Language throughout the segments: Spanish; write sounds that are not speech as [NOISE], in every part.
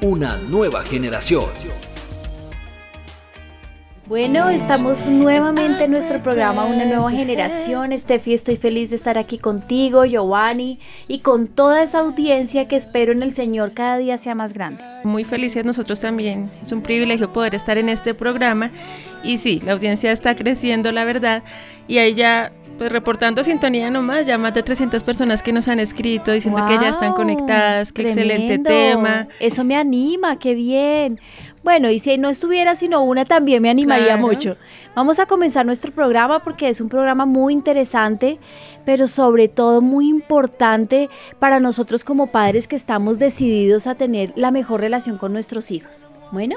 Una nueva generación. Bueno, estamos nuevamente en nuestro programa Una Nueva Generación. Estefi, estoy feliz de estar aquí contigo, Giovanni, y con toda esa audiencia que espero en el Señor cada día sea más grande. Muy felices nosotros también. Es un privilegio poder estar en este programa. Y sí, la audiencia está creciendo, la verdad. Y ahí ya pues reportando sintonía nomás, ya más de 300 personas que nos han escrito diciendo que ya están conectadas, qué excelente tema. Eso me anima, qué bien. Bueno, y si no estuviera sino una, también me animaría mucho. Vamos a comenzar nuestro programa porque es un programa muy interesante, pero sobre todo muy importante para nosotros como padres que estamos decididos a tener la mejor relación con nuestros hijos. Bueno,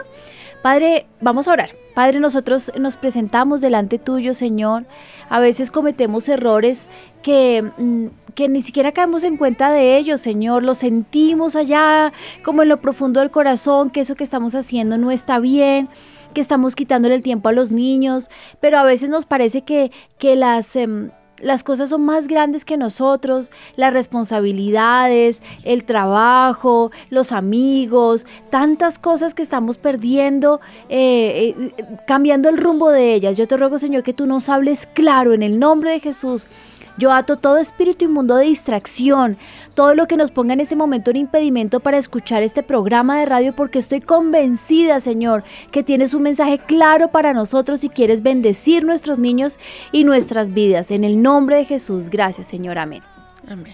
Padre, vamos a orar. Padre, nosotros nos presentamos delante tuyo, Señor. A veces cometemos errores que, mm, que ni siquiera caemos en cuenta de ellos, Señor. Lo sentimos allá, como en lo profundo del corazón, que eso que estamos haciendo no está bien que estamos quitándole el tiempo a los niños, pero a veces nos parece que, que las... Em, las cosas son más grandes que nosotros, las responsabilidades, el trabajo, los amigos, tantas cosas que estamos perdiendo, eh, eh, cambiando el rumbo de ellas. Yo te ruego, Señor, que tú nos hables claro en el nombre de Jesús yo ato todo espíritu inmundo de distracción, todo lo que nos ponga en este momento un impedimento para escuchar este programa de radio porque estoy convencida, Señor, que tienes un mensaje claro para nosotros y quieres bendecir nuestros niños y nuestras vidas. En el nombre de Jesús, gracias, Señor. Amén. Amén.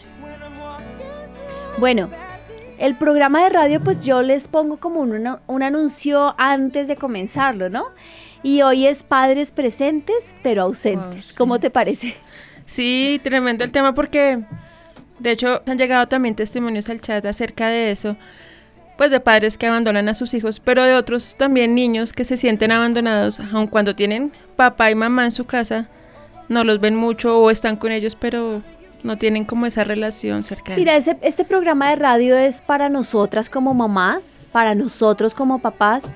Bueno, el programa de radio, pues yo les pongo como un, un, anuncio antes de comenzarlo, ¿no? Y hoy es padres presentes, pero ausentes. ¿Cómo te parece? Sí, tremendo el tema porque de hecho han llegado también testimonios al chat acerca de eso, pues de padres que abandonan a sus hijos, pero de otros también niños que se sienten abandonados, aun cuando tienen papá y mamá en su casa, no los ven mucho o están con ellos, pero no tienen como esa relación cercana. Mira, ese, este programa de radio es para nosotras como mamás, para nosotros como papás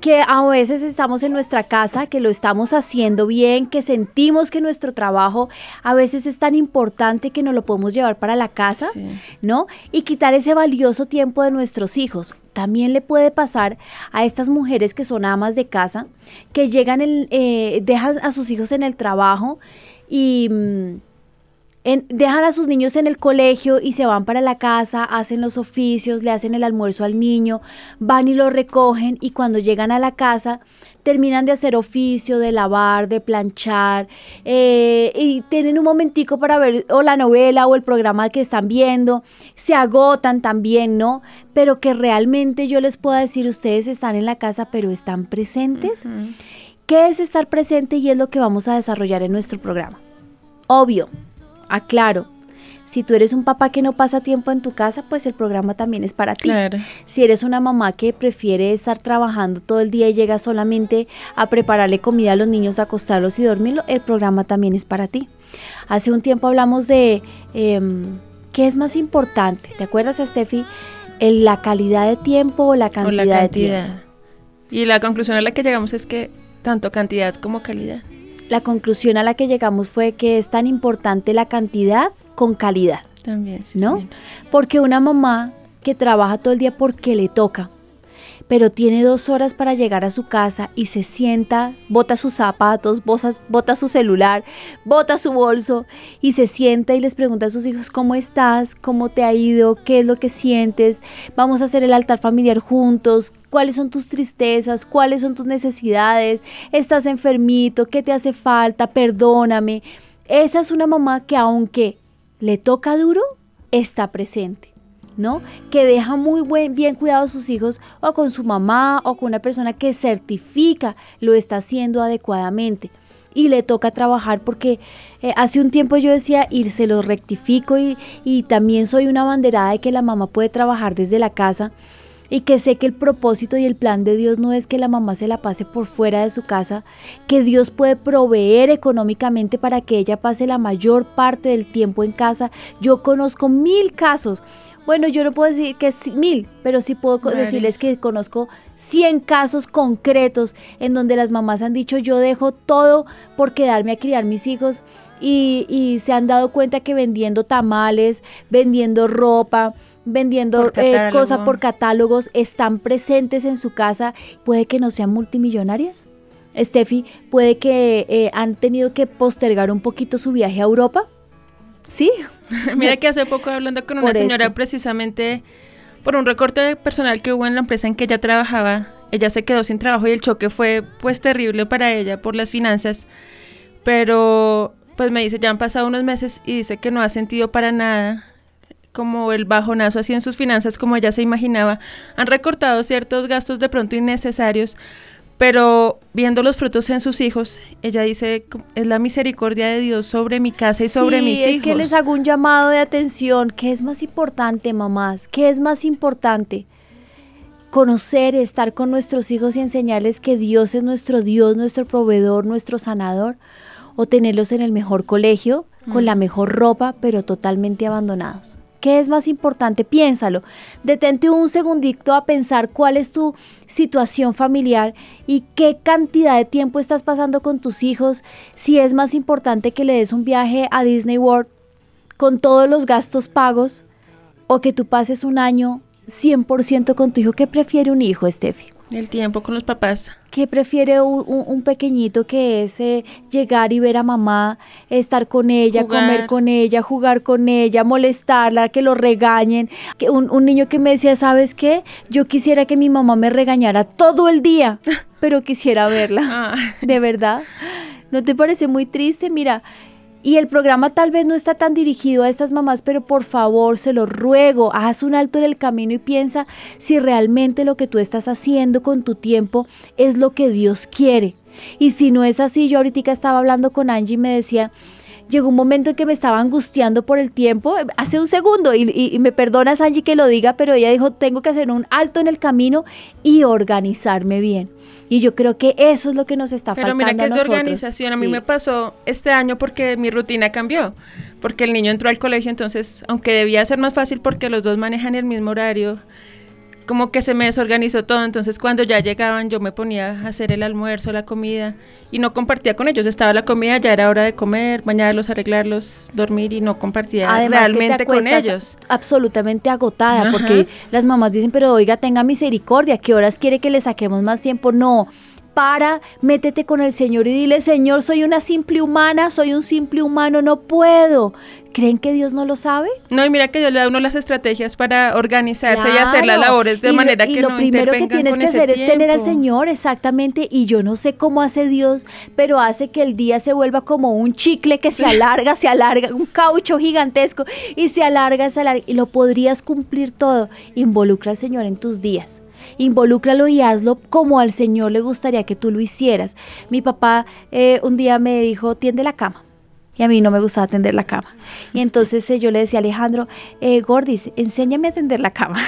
que a veces estamos en nuestra casa, que lo estamos haciendo bien, que sentimos que nuestro trabajo a veces es tan importante que nos lo podemos llevar para la casa, ¿no? Y quitar ese valioso tiempo de nuestros hijos. También le puede pasar a estas mujeres que son amas de casa, que llegan, el, eh, dejan a sus hijos en el trabajo y... Dejan a sus niños en el colegio y se van para la casa, hacen los oficios, le hacen el almuerzo al niño, van y lo recogen y cuando llegan a la casa terminan de hacer oficio, de lavar, de planchar eh, y tienen un momentico para ver o la novela o el programa que están viendo, se agotan también, ¿no? Pero que realmente yo les puedo decir, ustedes están en la casa pero están presentes. ¿Qué es estar presente y es lo que vamos a desarrollar en nuestro programa? Obvio, aclaro, si tú eres un papá que no pasa tiempo en tu casa, pues el programa también es para ti. Si eres una mamá que prefiere estar trabajando todo el día y llega solamente a prepararle comida a los niños, acostarlos y dormirlos, el programa también es para ti. Hace un tiempo hablamos de em, qué es más importante. ¿Te acuerdas, Steffi? ¿La calidad de tiempo o la cantidad, la cantidad. de tiempo? Y la conclusión a la que llegamos es que tanto cantidad como calidad la conclusión a la que llegamos fue que es tan importante la cantidad con calidad. También, sí, ¿no? Porque una mamá que trabaja todo el día porque le toca, pero tiene dos horas para llegar a su casa y se sienta, bota sus zapatos, bota, su celular, bota su bolso y se sienta y les pregunta a sus hijos cómo estás, cómo te ha ido, qué es lo que sientes, vamos a hacer el altar familiar juntos, cuáles son tus tristezas, cuáles son tus necesidades, estás enfermito, qué te hace falta, perdóname. Esa es una mamá que aunque le toca duro, está presente. ¿No? Que deja muy buen, bien cuidado a sus hijos o con su mamá o con una persona que certifica lo está haciendo adecuadamente. Y le toca trabajar porque eh, hace un tiempo yo decía y se lo rectifico y, y también soy una banderada de que la mamá puede trabajar desde la casa y que sé que el propósito y el plan de Dios no es que la mamá se la pase por fuera de su casa, que Dios puede proveer económicamente para que ella pase la mayor parte del tiempo en casa. Yo conozco mil casos. Bueno, yo no puedo decir que es mil, pero sí puedo decirles que conozco 100 casos concretos en donde las mamás han dicho yo dejo todo por quedarme a criar mis hijos y, y se han dado cuenta que vendiendo tamales, vendiendo ropa, vendiendo eh, cosas por catálogos, están presentes en su casa, puede que no sean multimillonarias. Steffi, puede que eh, han tenido que postergar un poquito su viaje a Europa. Sí. [LAUGHS] Mira que hace poco hablando con una señora precisamente por un recorte personal que hubo en la empresa en que ella trabajaba, ella se quedó sin trabajo y el choque fue pues terrible para ella por las finanzas. Pero pues me dice, ya han pasado unos meses y dice que no ha sentido para nada como el bajonazo así en sus finanzas como ella se imaginaba. Han recortado ciertos gastos de pronto innecesarios, pero viendo los frutos en sus hijos, ella dice, es la misericordia de Dios sobre mi casa y sobre mis hijos. es que les hago un llamado de atención. ¿Qué es más importante, mamás? ¿Qué es más importante? Conocer, estar con nuestros hijos y enseñarles que Dios es nuestro Dios, nuestro proveedor, nuestro sanador, o tenerlos en el mejor colegio, con la mm. mejor ropa, pero totalmente abandonados. ¿Qué es más importante? Piénsalo. Detente un segundito a pensar cuál es tu situación familiar y qué cantidad de tiempo estás pasando con tus hijos. Si es más importante que le des un viaje a Disney World con todos los gastos pagos o que tú pases un año 100% con tu hijo. ¿Qué prefiere un hijo, Steffi? El tiempo con los papás. ¿Qué prefiere un, pequeñito que es eh, llegar y ver a mamá, estar con ella, comer con ella, jugar con ella, molestarla, que lo regañen? Que un, un niño que me decía, ¿sabes qué? Yo quisiera que mi mamá me regañara todo el día, [LAUGHS] pero quisiera verla. Ah. [LAUGHS] ¿De verdad? ¿No te parece muy triste? Mira, y el programa tal vez no está tan dirigido a estas mamás, pero por favor, se lo ruego, haz un alto en el camino y piensa si realmente lo que tú estás haciendo con tu tiempo es lo que Dios quiere. Y si no es así, yo ahorita estaba hablando con Angie y me decía, llegó un momento en que me estaba angustiando por el tiempo, hace un segundo, y, y, me perdonas Angie que lo diga, pero ella dijo, tengo que hacer un alto en el camino y organizarme bien. Y yo creo que eso es lo que nos está Pero faltando mira que es de organización. A mí me pasó este año porque mi rutina cambió. Porque el niño entró al colegio, entonces, aunque debía ser más fácil porque los dos manejan el mismo horario, como que se me desorganizó todo, entonces cuando ya llegaban yo me ponía a hacer el almuerzo, la comida y no compartía con ellos, estaba la comida, ya era hora de comer, bañarlos, arreglarlos, dormir y no compartía realmente con ellos. Absolutamente agotada porque las mamás dicen, pero oiga, tenga misericordia, ¿qué horas quiere que le saquemos más tiempo? No, para, métete con el Señor y dile, Señor, soy una simple humana, soy un simple humano, no puedo. ¿Creen que Dios no lo sabe? No, y mira que Dios le da a uno las estrategias para organizarse y hacer las labores de manera que lo primero que tienes que hacer es tener al Señor, exactamente. Y yo no sé cómo hace Dios, pero hace que el día se vuelva como un chicle que se [LAUGHS] alarga, se alarga, un caucho gigantesco y se alarga, se alarga. Y lo podrías cumplir todo. Involucra al Señor en tus días involúcralo y hazlo como al Señor le gustaría que tú lo hicieras. Mi papá eh, un día me dijo, tiende la cama. Y a mí no me gustaba tender la cama. Y entonces eh, yo le decía a Alejandro, eh, Gordis, enséñame a tender la cama.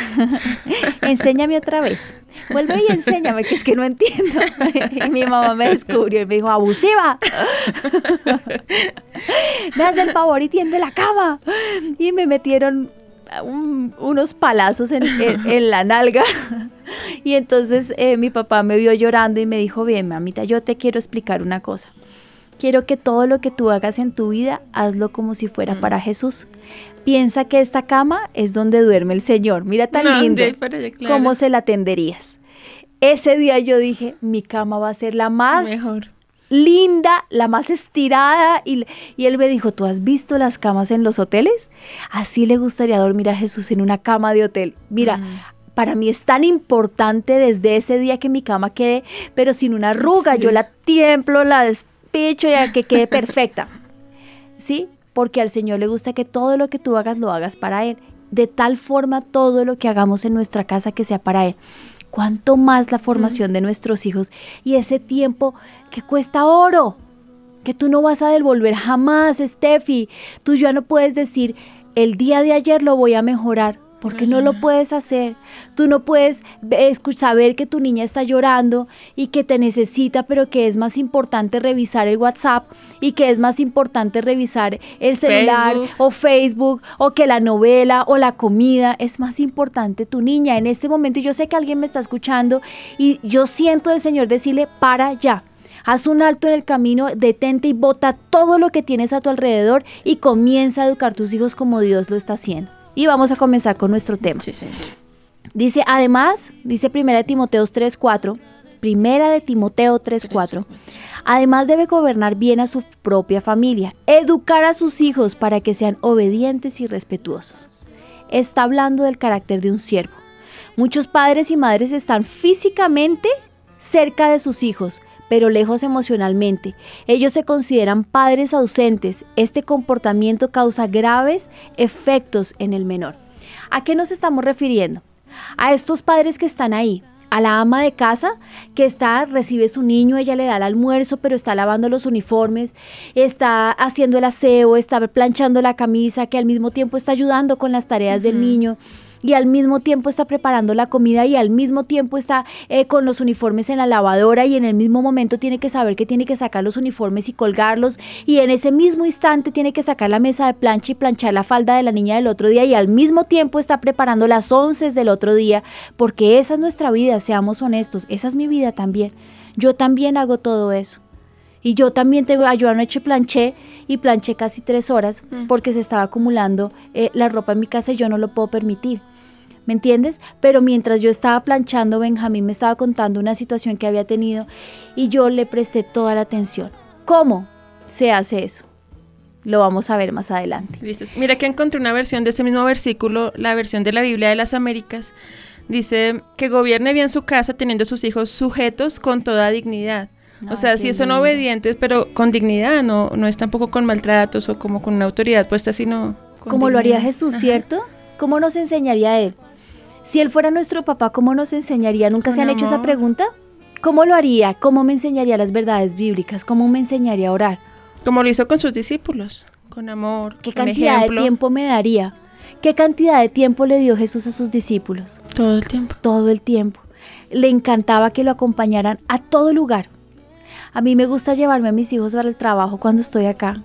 [LAUGHS] enséñame otra vez. Vuelve y enséñame, que es que no entiendo. [LAUGHS] y mi mamá me descubrió y me dijo, abusiva. [LAUGHS] me hace el favor y tiende la cama. Y me metieron unos palazos en, la nalga. [LAUGHS] y entonces eh, mi papá me vio llorando y me dijo, bien, mamita, yo te quiero explicar una cosa. Quiero que todo lo que tú hagas en tu vida, hazlo como si fuera mm. para Jesús. Piensa que esta cama es donde duerme el Señor. Mira tan lindo. ¿Cómo se la tenderías? Ese día yo dije, mi cama va a ser la más Mejor linda, la más estirada. Y, él me dijo, ¿tú has visto las camas en los hoteles? Así le gustaría dormir a Jesús en una cama de hotel. Mira. Mm. Para mí es tan importante desde ese día que mi cama quede, pero sin una arruga, yo la tiemplo, la despecho y que quede perfecta. [LAUGHS] ¿Sí? Porque al Señor le gusta que todo lo que tú hagas lo hagas para Él. De tal forma todo lo que hagamos en nuestra casa que sea para Él cuánto más la formación de nuestros hijos y ese tiempo que cuesta oro, que tú no vas a devolver jamás, Steffi. Tú ya no puedes decir, el día de ayer lo voy a mejorar. Porque no lo puedes hacer. Tú no puedes escu- saber que tu niña está llorando y que te necesita, pero que es más importante revisar el WhatsApp y que es más importante revisar el celular Facebook. o Facebook o que la novela o la comida. Es más importante tu niña en este momento. y Yo sé que alguien me está escuchando y yo siento del Señor decirle, para ya. Haz un alto en el camino, detente y bota todo lo que tienes a tu alrededor y comienza a educar tus hijos como Dios lo está haciendo. Y vamos a comenzar con nuestro tema. Sí, sí. Dice, además, dice Primera de Timoteo 3.4, Primera de Timoteo 3.4, además debe gobernar bien a su propia familia, educar a sus hijos para que sean obedientes y respetuosos. Está hablando del carácter de un siervo. Muchos padres y madres están físicamente cerca de sus hijos, pero lejos emocionalmente. Ellos se consideran padres ausentes. Este comportamiento causa graves efectos en el menor. ¿A qué nos estamos refiriendo? A estos padres que están ahí, a la ama de casa que está, recibe su niño, ella le da el almuerzo, pero está lavando los uniformes, está haciendo el aseo, está planchando la camisa, que al mismo tiempo está ayudando con las tareas del niño y al mismo tiempo está preparando la comida y al mismo tiempo está eh, con los uniformes en la lavadora y en el mismo momento tiene que saber que tiene que sacar los uniformes y colgarlos y en ese mismo instante tiene que sacar la mesa de plancha y planchar la falda de la niña del otro día y al mismo tiempo está preparando las once del otro día porque esa es nuestra vida, seamos honestos, esa es mi vida también. Yo también hago todo eso. Y yo también tengo, ah, yo anoche planché y planché casi tres horas porque se estaba acumulando eh, la ropa en mi casa y yo no lo puedo permitir. ¿Me entiendes? Pero mientras yo estaba planchando, Benjamín me estaba contando una situación que había tenido y yo le presté toda la atención. ¿Cómo se hace eso? Lo vamos a ver más adelante. Listo. Mira que encontré una versión de ese mismo versículo, la versión de la Biblia de las Américas. Dice que gobierne bien su casa teniendo a sus hijos sujetos con toda dignidad. O sea, sí son lindo. obedientes, pero con dignidad, no, no es tampoco con maltratos o como con una autoridad puesta, sino Como lo haría. Jesús, Ajá. ¿cierto? ¿Cómo nos enseñaría Él? Si Él fuera nuestro papá, ¿cómo nos enseñaría? ¿Nunca se han hecho esa pregunta? ¿Cómo lo haría? ¿Cómo me enseñaría las verdades bíblicas? ¿Cómo me enseñaría a orar? Como lo hizo con sus discípulos, con amor, ¿Qué con cantidad ejemplo, de tiempo me daría? ¿Qué cantidad de tiempo le dio Jesús a sus discípulos? todo el tiempo. Todo el tiempo. Le encantaba que lo acompañaran a todo lugar. A mí me gusta llevarme a mis hijos para el trabajo cuando estoy acá.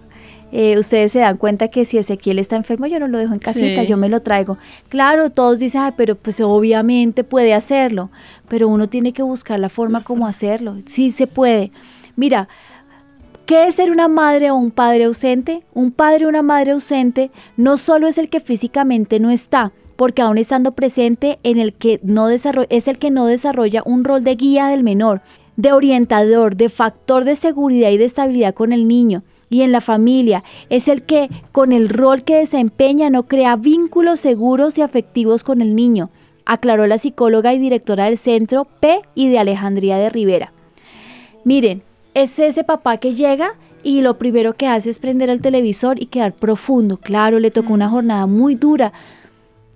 Eh, ustedes se dan cuenta que si Ezequiel está enfermo, yo no lo dejo en casita, Sí. yo me lo traigo. Claro, todos dicen, "Ay, pero pues obviamente puede hacerlo, pero uno tiene que buscar la forma como hacerlo. Sí se puede. Mira, ¿Qué es ser una madre o un padre ausente? Un padre o una madre ausente no solo es el que físicamente no está, porque aún estando presente en el que no desarrolla, es el que no desarrolla un rol de guía del menor, de orientador, de factor de seguridad y de estabilidad con el niño. Y en la familia es el que con el rol que desempeña no crea vínculos seguros y afectivos con el niño, aclaró la psicóloga y directora del centro P y de Alejandría de Rivera. Miren, es ese papá que llega y lo primero que hace es prender el televisor y quedar profundo. Claro, le tocó una jornada muy dura.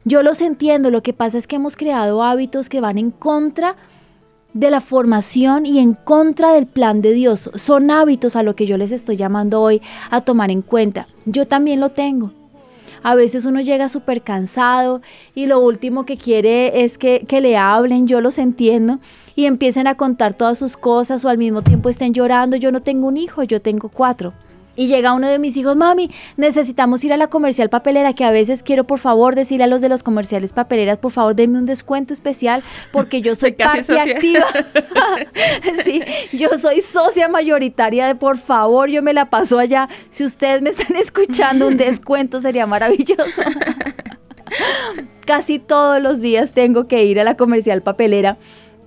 Yo los entiendo, lo que pasa es que hemos creado hábitos que van en contra de la formación y en contra del plan de Dios. Son hábitos a lo que yo les estoy llamando hoy a tomar en cuenta. Yo también lo tengo. A veces uno llega súper cansado y lo último que quiere es que, que le hablen, yo los entiendo, y empiecen a contar todas sus cosas o al mismo tiempo estén llorando. Yo no tengo un hijo, yo tengo cuatro. Y llega uno de mis hijos, mami, necesitamos ir a la comercial papelera, que a veces quiero por favor decirle a los de los comerciales papeleras, por favor denme un descuento especial, porque yo [LAUGHS] soy parte socia. activa. [LAUGHS] [LAUGHS] sí, yo soy socia mayoritaria de por favor, yo me la paso allá. Si ustedes me están escuchando, un descuento sería maravilloso. Casi todos los días tengo que ir a la comercial papelera.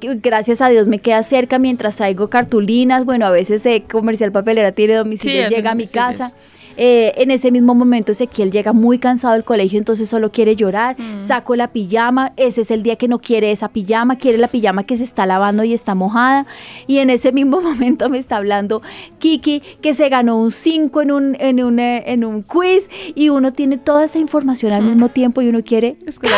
Gracias a Dios me queda cerca mientras traigo cartulinas. Bueno, a veces de comercial papelera tiene domicilio, hacen llega a mi domicilios. casa. Eh, en ese mismo momento Ezequiel llega muy cansado del colegio, entonces solo quiere llorar. Mm. Saco la pijama, ese es el día que no quiere esa pijama, quiere la pijama que se está lavando y está mojada. Y en ese mismo [LAUGHS] momento me está hablando Kiki que se ganó un 5 en un, en, un, eh, en un quiz y uno tiene toda esa información al mismo tiempo y uno quiere... Es que.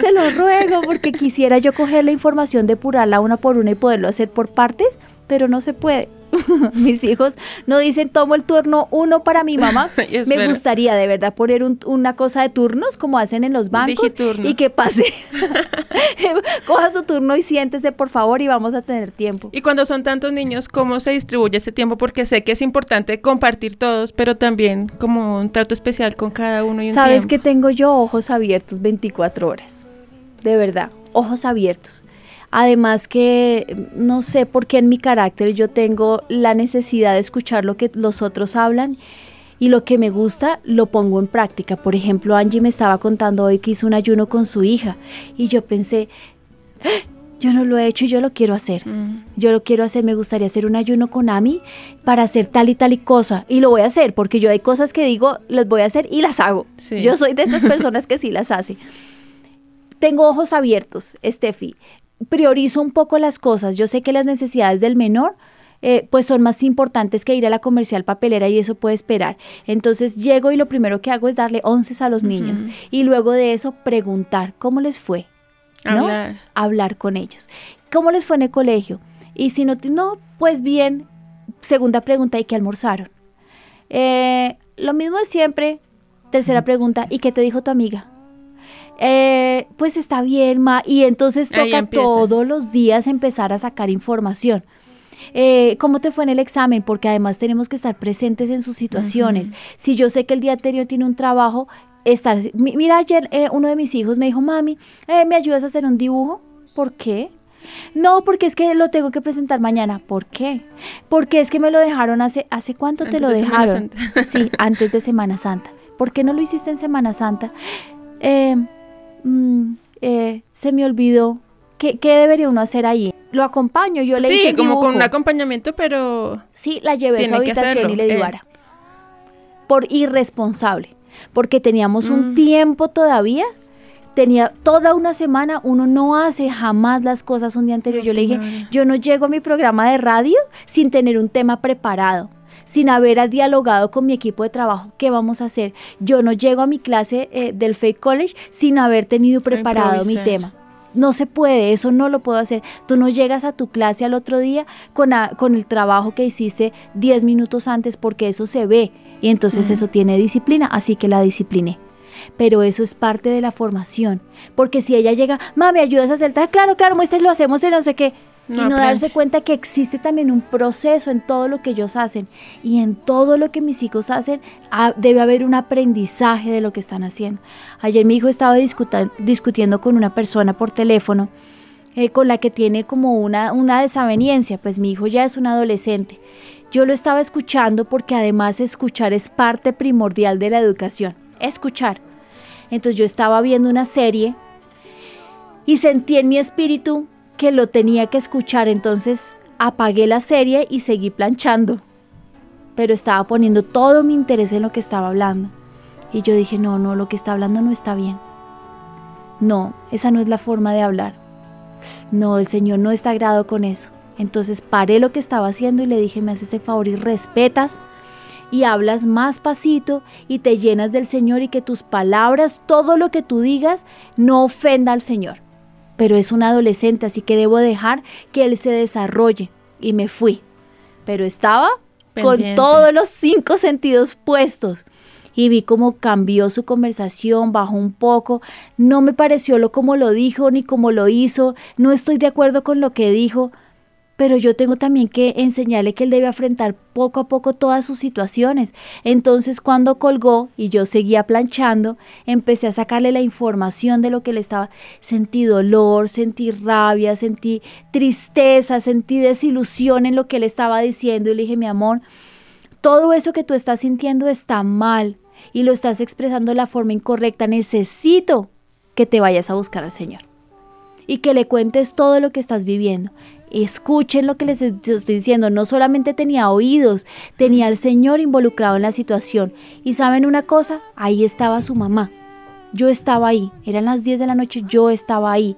Se lo ruego porque quisiera yo coger la información, depurarla una por una y poderlo hacer por partes, pero no se puede. [LAUGHS] Mis hijos no dicen tomo el turno uno para mi mamá. [LAUGHS] Me gustaría de verdad poner un- una cosa de turnos como hacen en los bancos y que pase. [LAUGHS] Coja su turno y siéntese por favor y vamos a tener tiempo. Y cuando son tantos niños, ¿cómo se distribuye ese tiempo? Porque sé que es importante compartir todos, pero también como un trato especial con cada uno y un Sabes que tiempo. tengo yo ojos abiertos 24 horas. De verdad, ojos abiertos. Además que no sé por qué en mi carácter yo tengo la necesidad de escuchar lo que los otros hablan y lo que me gusta lo pongo en práctica. Por ejemplo, Angie me estaba contando hoy que hizo un ayuno con su hija y yo pensé, "Ah, yo no lo he hecho y yo lo quiero hacer. Mm. Yo lo quiero hacer, me gustaría hacer un ayuno con Ami para hacer tal y tal y cosa. Y lo voy a hacer porque yo hay cosas que digo, las voy a hacer y las hago. Sí. Yo soy de esas personas que sí las hace. [LAUGHS] Tengo ojos abiertos, Steffi. Priorizo un poco las cosas. Yo sé que las necesidades del menor eh, pues son más importantes que ir a la comercial papelera y eso puede esperar. Entonces llego y lo primero que hago es darle onces a los niños y luego de eso preguntar cómo les fue. ¿no? Hablar. Hablar con ellos. ¿Cómo les fue en el colegio? Y si no, no, pues bien. Segunda pregunta, ¿y qué almorzaron? Eh, lo mismo de siempre. Tercera pregunta, ¿y qué te dijo tu amiga? Eh, pues está bien, ma. Y entonces toca todos los días empezar a sacar información. Eh, ¿Cómo te fue en el examen? Porque además tenemos que estar presentes en sus situaciones. Si yo sé que el día anterior tiene un trabajo, estar... mi- Mira, ayer eh, uno de mis hijos me dijo, mami, eh, ¿me ayudas a hacer un dibujo? ¿Por qué? No, porque es que lo tengo que presentar mañana. ¿Por qué? Porque es que me lo dejaron hace... ¿Hace cuánto te lo de dejaron? Sí, antes de Semana Santa. ¿Por qué no lo hiciste en Semana Santa? Eh, mm, eh, se me olvidó. ¿Qué, qué debería uno hacer ahí? Lo acompaño, yo le hice Sí, el como con un acompañamiento, pero Sí, la llevé a su habitación y le di eh. Por irresponsable. Porque teníamos un Mm. tiempo todavía. Tenía toda una semana, uno no hace jamás las cosas un día anterior. Yo le dije, yo no llego a mi programa de radio sin tener un tema preparado, sin haber dialogado con mi equipo de trabajo qué vamos a hacer. Yo no llego a mi clase eh, del Fake College sin haber tenido preparado mi tema. No se puede, eso no lo puedo hacer. Tú no llegas a tu clase al otro día con, a- con el trabajo que hiciste 10 minutos antes porque eso se ve y entonces eso tiene disciplina, así que la discipliné. Pero eso es parte de la formación, porque si ella llega, mami, ¿ayudas a hacer tal? Claro, claro, muestras, lo hacemos de no sé qué. No y no aprende. darse cuenta que existe también un proceso en todo lo que ellos hacen y en todo lo que mis hijos hacen debe haber un aprendizaje de lo que están haciendo. Ayer mi hijo estaba discuta- discutiendo con una persona por teléfono eh, con la que tiene como una, una desaveniencia, pues mi hijo ya es un adolescente. Yo lo estaba escuchando porque además escuchar es parte primordial de la educación, escuchar. Entonces yo estaba viendo una serie y sentí en mi espíritu que lo tenía que escuchar, entonces apagué la serie y seguí planchando. Pero estaba poniendo todo mi interés en lo que estaba hablando. Y yo dije, no, no, lo que está hablando no está bien. No, esa no es la forma de hablar. No, el Señor no está agrado con eso. Entonces paré lo que estaba haciendo y le dije, me haces el favor y respetas y hablas más pasito y te llenas del Señor y que tus palabras, todo lo que tú digas, no ofenda al Señor. Pero es un adolescente, así que debo dejar que él se desarrolle. Y me fui. Pero estaba con todos los cinco sentidos puestos. Y vi cómo cambió su conversación, bajó un poco. No me pareció lo como lo dijo ni como lo hizo. No estoy de acuerdo con lo que dijo pero yo tengo también que enseñarle que él debe afrontar poco a poco todas sus situaciones. Entonces cuando colgó y yo seguía planchando, empecé a sacarle la información de lo que le estaba. Sentí dolor, sentí rabia, sentí tristeza, sentí desilusión en lo que él estaba diciendo y le dije, mi amor, todo eso que tú estás sintiendo está mal y lo estás expresando de la forma incorrecta. Necesito que te vayas a buscar al Señor y que le cuentes todo lo que estás viviendo. Escuchen lo que les estoy diciendo. No solamente tenía oídos, tenía al Señor involucrado en la situación. Y saben una cosa, ahí estaba su mamá. Yo estaba ahí. Eran las 10 de la noche, yo estaba ahí.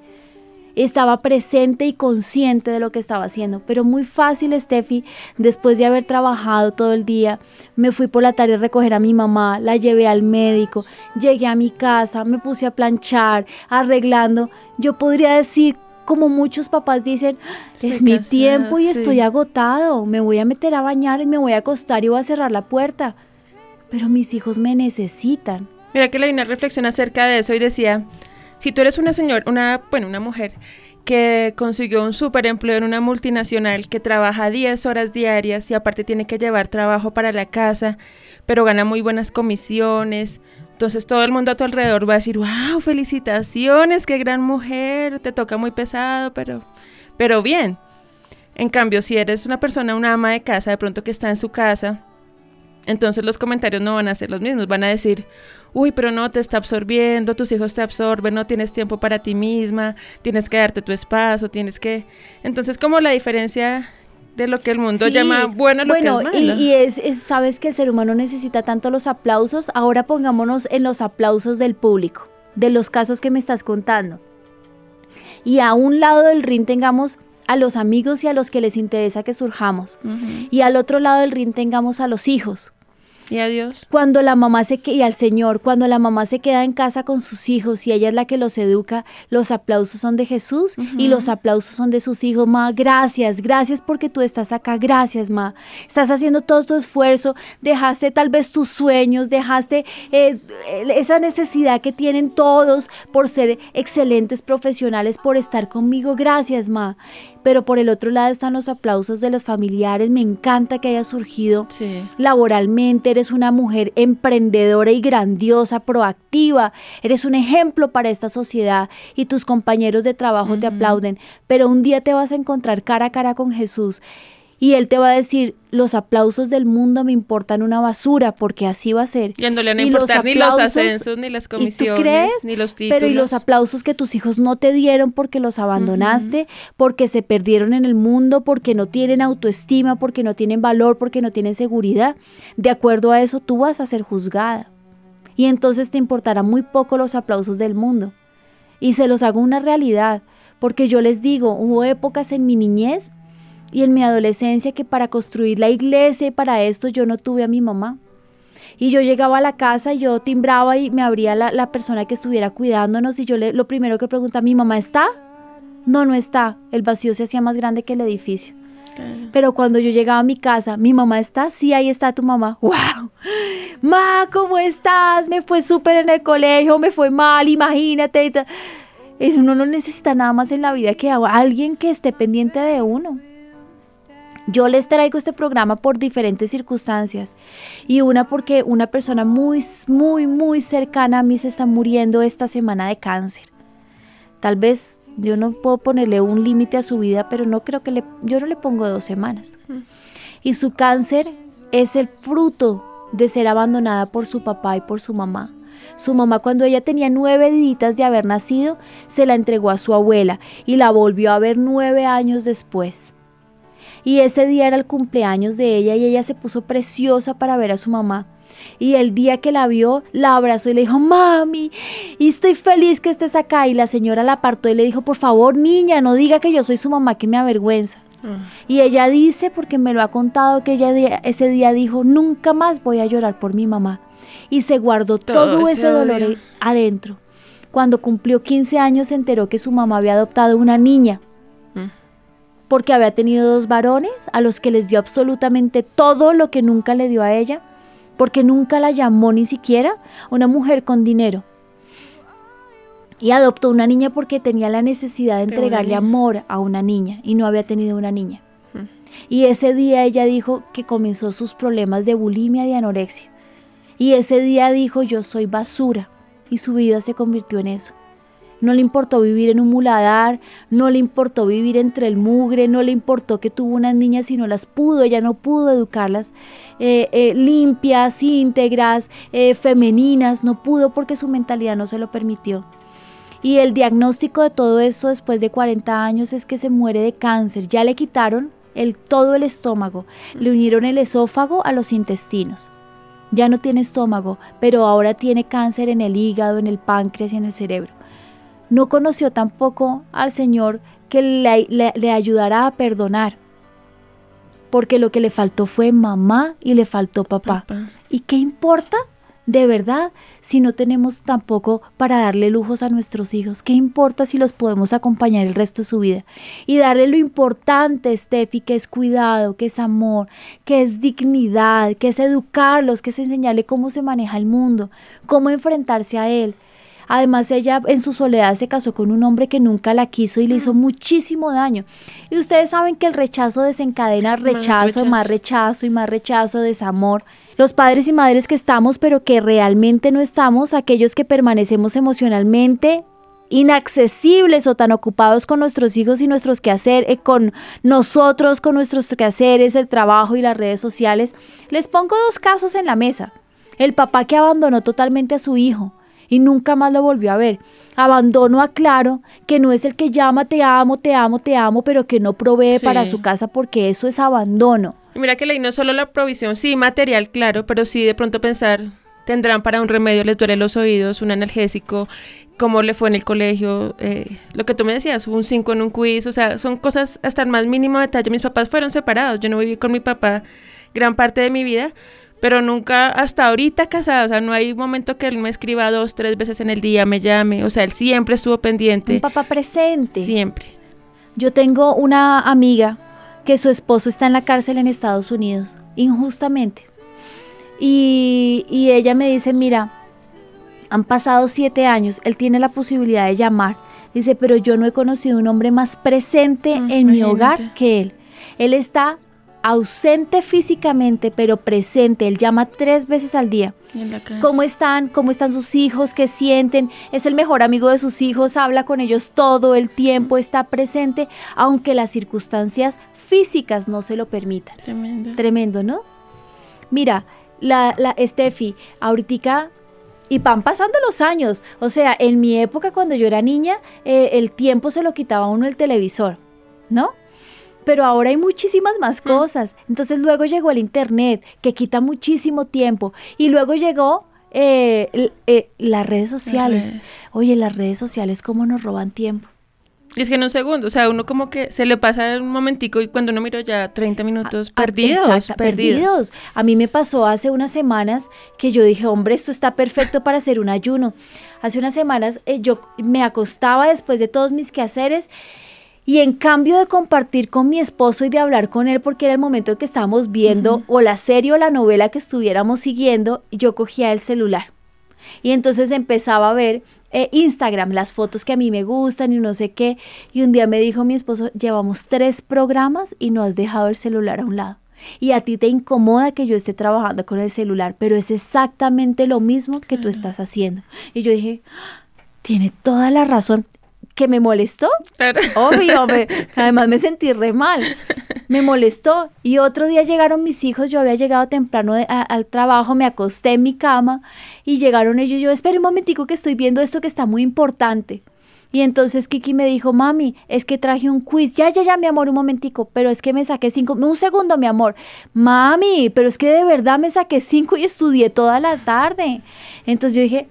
Estaba presente y consciente de lo que estaba haciendo. Pero muy fácil, Steffi, después de haber trabajado todo el día, me fui por la tarde a recoger a mi mamá, la llevé al médico, llegué a mi casa, me puse a planchar, arreglando. Yo podría decir como muchos papás dicen, es Estoy mi tiempo y sí. estoy agotado, me voy a meter a bañar y me voy a acostar y voy a cerrar la puerta. Pero mis hijos me necesitan. Mira que leí una reflexión acerca de eso y decía, si tú eres una señora, una, bueno, una mujer que consiguió un super empleo en una multinacional que trabaja 10 horas diarias y aparte tiene que llevar trabajo para la casa, pero gana muy buenas comisiones. Entonces todo el mundo a tu alrededor va a decir, wow, felicitaciones, qué gran mujer, te toca muy pesado, pero, pero bien. En cambio, si eres una persona, una ama de casa, de pronto que está en su casa, entonces los comentarios no van a ser los mismos, van a decir, uy, pero no, te está absorbiendo, tus hijos te absorben, no tienes tiempo para ti misma, tienes que darte tu espacio, tienes que... Entonces como la diferencia de lo que el mundo Sí, llama bueno, lo bueno, que es malo. y, y es, es- sabes que el ser humano necesita tanto los aplausos. Ahora pongámonos en los aplausos del público, de los casos que me estás contando. Y a un lado del ring tengamos a los amigos y a los que les interesa que surjamos. Y al otro lado del ring tengamos a los hijos. Y adiós. Cuando la mamá se y al Señor, cuando la mamá se queda en casa con sus hijos y ella es la que los educa, los aplausos son de Jesús y los aplausos son de sus hijos. Ma, gracias, gracias porque tú estás acá, gracias, ma. Estás haciendo todo tu esfuerzo, dejaste tal vez tus sueños, dejaste eh, esa necesidad que tienen todos por ser excelentes profesionales, por estar conmigo, gracias, ma. Pero por el otro lado están los aplausos de los familiares, me encanta que haya surgido Sí. laboralmente, eres una mujer emprendedora y grandiosa, proactiva, eres un ejemplo para esta sociedad y tus compañeros de trabajo te aplauden, pero un día te vas a encontrar cara a cara con Jesús y Él te va a decir, los aplausos del mundo me importan una basura, porque así va a ser. Y no le van a Y los importar ni los aplausos- ascensos, ni las ¿Y tú comisiones, crees? ni los títulos. Pero y los aplausos que tus hijos no te dieron porque los abandonaste, porque se perdieron en el mundo, porque no tienen autoestima, porque no tienen valor, porque no tienen seguridad. De acuerdo a eso, tú vas a ser juzgada. Y entonces te importará muy poco los aplausos del mundo. Y se los hago una realidad, porque yo les digo, hubo épocas en mi niñez y en mi adolescencia que para construir la iglesia y para esto yo no tuve a mi mamá. Y yo llegaba a la casa y yo timbraba y me abría la, la persona que estuviera cuidándonos y yo le, lo primero que preguntaba, ¿mi mamá está? No, no está. El vacío se hacía más grande que el edificio. Pero cuando yo llegaba a mi casa, ¿mi mamá está? Sí, ahí está tu mamá. [LAUGHS] ¡Wow! Ma, ¿cómo estás? Me fue súper en el colegio, me fue mal, imagínate. Uno no necesita nada más en la vida que a- alguien que esté pendiente de uno. Yo les traigo este programa por diferentes circunstancias y una porque una persona muy, muy, muy cercana a mí se está muriendo esta semana de cáncer. Tal vez yo no puedo ponerle un límite a su vida, pero no creo que le, yo no le pongo dos semanas. Y su cáncer es el fruto de ser abandonada por su papá y por su mamá. Su mamá cuando ella tenía nueve días de haber nacido, se la entregó a su abuela y la volvió a ver nueve años después. Y ese día era el cumpleaños de ella y ella se puso preciosa para ver a su mamá. Y el día que la vio, la abrazó y le dijo, mami, y estoy feliz que estés acá. Y la señora la apartó y le dijo, por favor, niña, no diga que yo soy su mamá, que me avergüenza. Y ella dice, porque me lo ha contado, que ella ese día dijo, nunca más voy a llorar por mi mamá. Y se guardó todo, Todo ese dolor adentro. Cuando cumplió 15 años se enteró que su mamá había adoptado una niña porque había tenido dos varones a los que les dio absolutamente todo lo que nunca le dio a ella, porque nunca la llamó ni siquiera una mujer con dinero. Y adoptó una niña porque tenía la necesidad de entregarle amor a una niña y no había tenido una niña. Y ese día ella dijo que comenzó sus problemas de bulimia y anorexia. Y ese día dijo yo soy basura y su vida se convirtió en eso. No le importó vivir en un muladar, no le importó vivir entre el mugre, no le importó que tuvo unas niñas y no las pudo, ella no pudo educarlas eh, eh, limpias, íntegras, eh, femeninas, no pudo porque su mentalidad no se lo permitió. Y el diagnóstico de todo esto después de 40 años es que se muere de cáncer. Ya le quitaron el, todo el estómago, le unieron el esófago a los intestinos. Ya no tiene estómago, pero ahora tiene cáncer en el hígado, en el páncreas y en el cerebro no conoció tampoco al Señor que le, le- le ayudara a perdonar. Porque lo que le faltó fue mamá y le faltó papá. Papá. ¿Y qué importa de verdad, si no tenemos tampoco para darle lujos a nuestros hijos? ¿Qué importa si los podemos acompañar el resto de su vida? Y darle lo importante, Steffi, que es cuidado, que es amor, que es dignidad, que es educarlos, que es enseñarle cómo se maneja el mundo, cómo enfrentarse a él. Además, ella en su soledad se casó con un hombre que nunca la quiso y le hizo muchísimo daño. Y ustedes saben que el rechazo desencadena rechazo, rechazo. más rechazo y más rechazo, desamor. Los padres y madres que estamos, pero que realmente no estamos, aquellos que permanecemos emocionalmente inaccesibles o tan ocupados con nuestros hijos y nuestros quehaceres, eh, con nosotros, con nuestros quehaceres, el trabajo y las redes sociales. Les pongo dos casos en la mesa. El papá que abandonó totalmente a su hijo y nunca más lo volvió a ver. Abandono a Claro, que no es el que llama te amo, te amo, te amo, pero que no provee Sí. para su casa porque eso es abandono. Y mira que leí no solo la provisión, sí, material, claro, pero sí de pronto pensar, tendrán para un remedio, les duele los oídos, un analgésico, cómo le fue en el colegio, eh, lo que tú me decías, un 5 en un quiz, o sea, son cosas hasta el más mínimo detalle. Mis papás fueron separados, yo no viví con mi papá gran parte de mi vida, pero nunca hasta ahorita casada, o sea, no hay momento que él me escriba dos, tres veces en el día, me llame, o sea, él siempre estuvo pendiente, Un papá presente. siempre. Yo tengo una amiga que su esposo está en la cárcel en Estados Unidos, injustamente. Y, y ella me dice, mira, han pasado siete años, él tiene la posibilidad de llamar. Dice, pero yo no he conocido un hombre más presente Mm, en mi hogar que él. Él está ausente físicamente, pero presente. Él llama tres veces al día. ¿Cómo están? ¿Cómo están sus hijos? ¿Qué sienten? Es el mejor amigo de sus hijos, habla con ellos todo el tiempo, está presente, aunque las circunstancias físicas no se lo permitan. Tremendo. Tremendo, ¿no? Mira, la, la Steffi, ahorita, y van pasando los años. O sea, en mi época, cuando yo era niña, eh, el tiempo se lo quitaba uno el televisor, ¿no? Pero ahora hay muchísimas más cosas. Entonces luego llegó el Internet, que quita muchísimo tiempo. Y luego llegó eh, eh, las redes sociales. redes. Oye, las redes sociales, ¿cómo nos roban tiempo? Y es que en un segundo, o sea, uno como que se le pasa un momentico y cuando uno mira ya 30 minutos Ah, perdidos, exacta, perdidos. A mí me pasó hace unas semanas que yo dije, hombre, esto está perfecto para hacer un ayuno. Hace unas semanas eh, yo me acostaba después de todos mis quehaceres y en cambio de compartir con mi esposo y de hablar con él porque era el momento en que estábamos viendo o la serie o la novela que estuviéramos siguiendo, yo cogía el celular. Y entonces empezaba a ver eh, Instagram, las fotos que a mí me gustan y no sé qué. Y un día me dijo mi esposo, llevamos tres programas y no has dejado el celular a un lado. Y a ti te incomoda que yo esté trabajando con el celular, pero es exactamente lo mismo que tú estás haciendo. Y yo dije, "Ah, tiene toda la razón. ¿Que me molestó? [LAUGHS] Obvio, me- además me sentí re mal. Me molestó. Y otro día llegaron mis hijos, yo había llegado temprano de- a- al trabajo, me acosté en mi cama y llegaron ellos. y Yo, espera un momentico que estoy viendo esto que está muy importante. Y entonces Kiki me dijo, mami, es que traje un quiz. Ya, ya, ya, mi amor, un momentico. Pero es que me saqué cinco. Un segundo, mi amor. Mami, pero es que de verdad me saqué cinco y estudié toda la tarde. Entonces yo dije,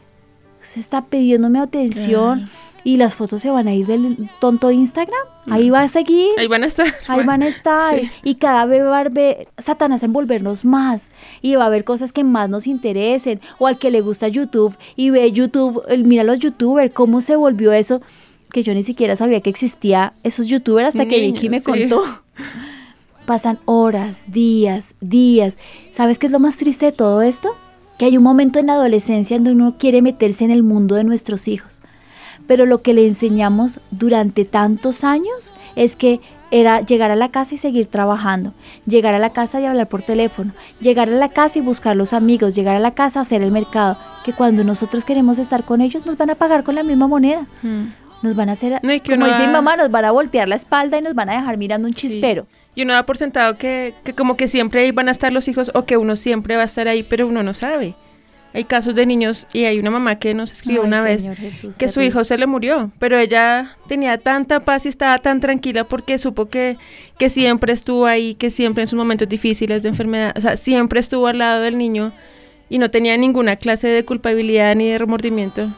se está pidiéndome atención. Claro. Y las fotos se van a ir del tonto Instagram. Ahí va a seguir. Ahí van a estar. Ahí van a estar. Sí. Y cada vez va a haber Satanás envolvernos más. Y va a haber cosas que más nos interesen. O al que le gusta YouTube y ve YouTube, mira los youtubers, cómo se volvió eso. Que yo ni siquiera sabía que existía esos youtubers hasta que Vicky me sí. contó. Pasan horas, días, días. ¿Sabes qué es lo más triste de todo esto? Que hay un momento en la adolescencia donde uno quiere meterse en el mundo de nuestros hijos. Pero lo que le enseñamos durante tantos años es que era llegar a la casa y seguir trabajando, llegar a la casa y hablar por teléfono, llegar a la casa y buscar los amigos, llegar a la casa a hacer el mercado, que cuando nosotros queremos estar con ellos nos van a pagar con la misma moneda. Mm. Nos van a hacer, No, que como dice mi va- mamá, nos van a voltear la espalda y nos van a dejar mirando un Sí. chispero. Y uno da por sentado que, que como que siempre ahí van a estar los hijos o que uno siempre va a estar ahí, pero uno no sabe. Hay casos de niños y hay una mamá que nos escribió Ay, una vez Jesús, que su hijo se le murió, pero ella tenía tanta paz y estaba tan tranquila porque supo que, que siempre estuvo ahí, que siempre en sus momentos difíciles de enfermedad, o sea, siempre estuvo al lado del niño y no tenía ninguna clase de culpabilidad ni de remordimiento.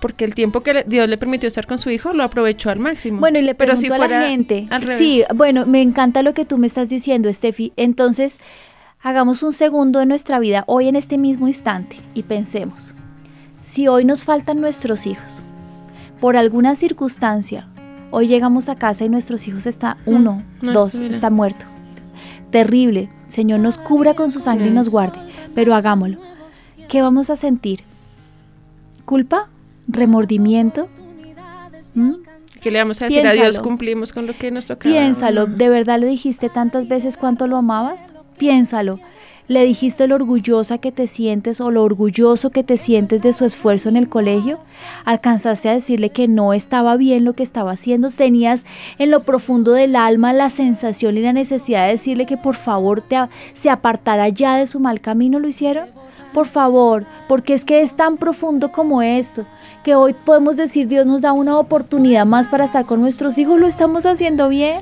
Porque el tiempo que Dios le permitió estar con su hijo lo aprovechó al máximo. Bueno, y le si pregunto a la gente. al revés. Sí, bueno, me encanta lo que tú me estás diciendo, Steffi. Entonces, Hagamos un segundo de nuestra vida hoy en este mismo instante y pensemos, si hoy nos faltan nuestros hijos, por alguna circunstancia, hoy llegamos a casa y nuestros hijos está uno, no dos, estuviera. está muerto. Terrible. Señor nos cubra con su sangre y nos guarde, pero hagámoslo. ¿Qué vamos a sentir? ¿Culpa? ¿Remordimiento? ¿Mm? ¿Qué le vamos a decir a Dios? Cumplimos con lo que nos tocaba. Piénsalo. ¿de verdad le dijiste tantas veces cuánto lo amabas? Piénsalo. ¿Le dijiste lo orgullosa que te sientes o lo orgulloso que te sientes de su esfuerzo en el colegio? ¿Alcanzaste a decirle que no estaba bien lo que estaba haciendo? ¿Tenías en lo profundo del alma la sensación y la necesidad de decirle que por favor te, se apartara ya de su mal camino? ¿Lo hicieron? Por favor, porque es que es tan profundo como esto, que hoy podemos decir Dios nos da una oportunidad más para estar con nuestros hijos, lo estamos haciendo bien.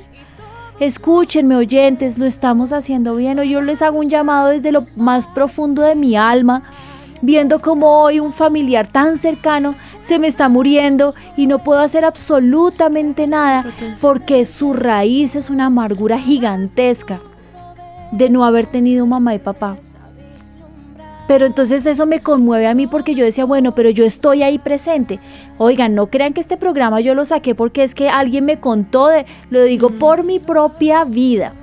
Escúchenme oyentes, lo estamos haciendo bien. Hoy yo les hago un llamado desde lo más profundo de mi alma, viendo cómo hoy un familiar tan cercano se me está muriendo y no puedo hacer absolutamente nada porque su raíz es una amargura gigantesca de no haber tenido mamá y papá. Pero entonces eso me conmueve a mí porque yo decía, bueno, pero yo estoy ahí presente. Oigan, no crean que este programa yo lo saqué porque es que alguien me contó, de, lo digo por mi propia vida.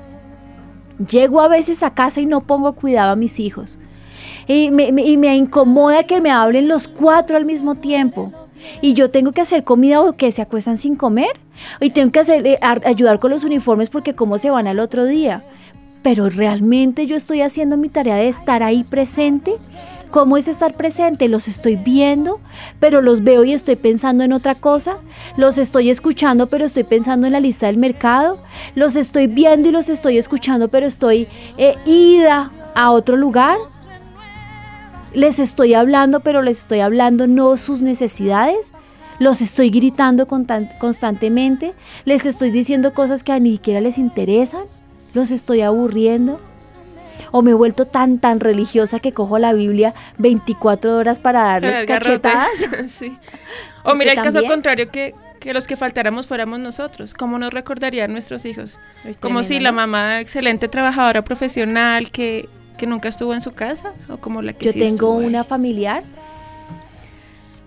Llego a veces a casa y no pongo cuidado a mis hijos. Y me, me- y me incomoda que me hablen los cuatro al mismo tiempo. Y yo tengo que hacer comida o que se acuestan sin comer. Y tengo que hacer, eh, ayudar con los uniformes porque cómo se van al otro día. Pero realmente yo estoy haciendo mi tarea de estar ahí presente. ¿Cómo es estar presente? Los estoy viendo, pero los veo y estoy pensando en otra cosa. Los estoy escuchando, pero estoy pensando en la lista del mercado. Los estoy viendo y los estoy escuchando, pero estoy eh, ida a otro lugar. Les estoy hablando, pero les estoy hablando no sus necesidades. Los estoy gritando constantemente. Les estoy diciendo cosas que a ni siquiera les interesan. Los estoy aburriendo. O me he vuelto tan, tan religiosa que cojo la Biblia 24 horas para darles cachetadas. [LAUGHS] Sí. [LAUGHS] O mira el caso contrario, que, que los que faltáramos fuéramos nosotros. ¿Cómo nos recordarían nuestros hijos? Es Como si la mamá, excelente trabajadora profesional, que, que nunca estuvo en su casa, o como la que Yo sí tengo ahí. una familiar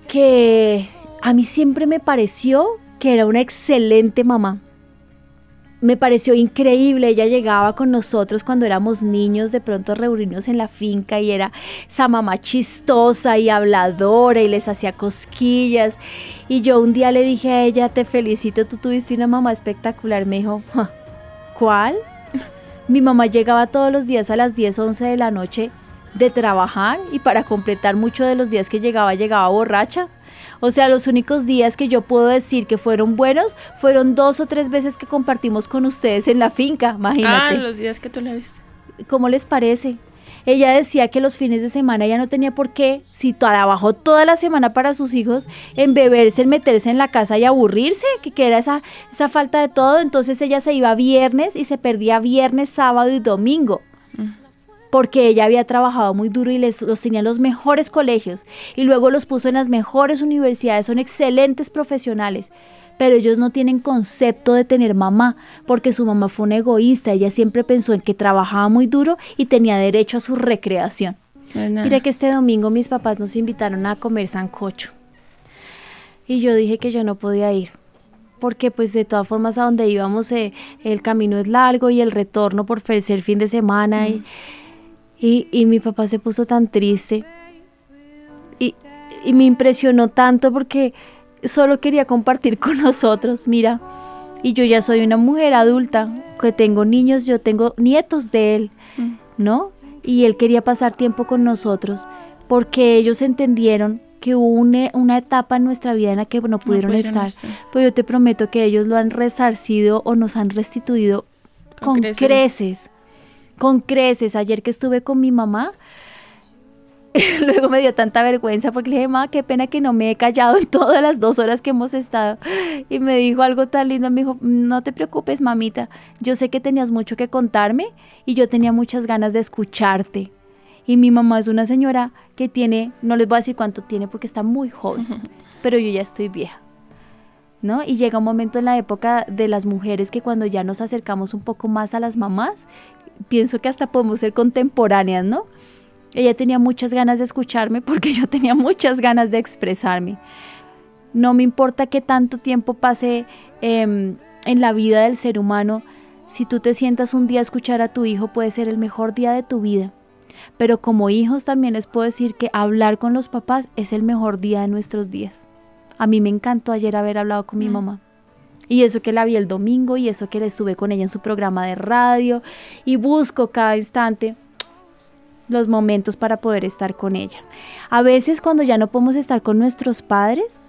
que a mí siempre me pareció que era una excelente mamá. Me pareció increíble, ella llegaba con nosotros cuando éramos niños, de pronto reunirnos en la finca y era esa mamá chistosa y habladora y les hacía cosquillas. Y yo un día le dije a ella, te felicito, tú tuviste una mamá espectacular. Me dijo, "Ja, ¿cuál? Mi mamá llegaba todos los días a las 10, 11 de la noche de trabajar y para completar muchos de los días que llegaba, llegaba borracha. O sea, los únicos días que yo puedo decir que fueron buenos fueron dos o tres veces que compartimos con ustedes en la finca, Ah, imagínate. los días que tú la viste. ¿Cómo les parece? Ella decía que los fines de semana ya no tenía por qué, si trabajó toda la semana para sus hijos, en beberse, en meterse en la casa y aburrirse, que, que era esa, esa falta de todo. Entonces ella se iba viernes y se perdía viernes, sábado y domingo. Porque ella había trabajado muy duro y les, los tenía en los mejores colegios. Y luego los puso en las mejores universidades. Son excelentes profesionales pero ellos no tienen concepto de tener mamá, porque su mamá fue una egoísta, ella siempre pensó en que trabajaba muy duro y tenía derecho a su recreación. No es nada. Mira que este domingo mis papás nos invitaron a comer sancocho. Y yo dije que yo no podía ir, porque pues de todas formas a donde íbamos eh, el camino es largo y el retorno por ser fin de semana y, y, y mi papá se puso tan triste y, y me impresionó tanto porque solo quería compartir con [LAUGHS] nosotros, mira, y yo ya soy una mujer adulta, que tengo niños, yo tengo nietos de él, ¿no? Y él quería pasar tiempo con nosotros porque ellos entendieron que hubo una, una etapa en nuestra vida en la que no pudieron, pudieron estar. estar. Pero yo te prometo que ellos lo han resarcido o nos han restituido Con con, creces. creces. Con creces. Ayer que estuve con mi mamá, [LAUGHS] luego me dio tanta vergüenza porque le dije, mamá, qué pena que no me he callado en todas las dos horas que hemos estado. Y me dijo algo tan lindo, me dijo, no te preocupes, mamita, yo sé que tenías mucho que contarme y yo tenía muchas ganas de escucharte. Y mi mamá es una señora que tiene, no les voy a decir cuánto tiene porque está muy joven, [LAUGHS] pero yo ya estoy vieja. ¿No? Y llega un momento en la época de las mujeres que cuando ya nos acercamos un poco más a las mamás, pienso que hasta podemos ser contemporáneas, ¿no? Ella tenía muchas ganas de escucharme porque [LAUGHS] yo tenía muchas ganas de expresarme. No me importa qué tanto tiempo pase em, en la vida del ser humano, si tú te sientas un día a escuchar a tu hijo puede ser el mejor día de tu vida. Pero como hijos también les puedo decir que hablar con los papás es el mejor día de nuestros días. A mí me encantó ayer haber hablado con mi mamá. Y eso que la vi el domingo y eso que le estuve con ella en su programa de radio y busco cada instante los momentos para poder estar con ella. A veces cuando ya no podemos estar con nuestros padres,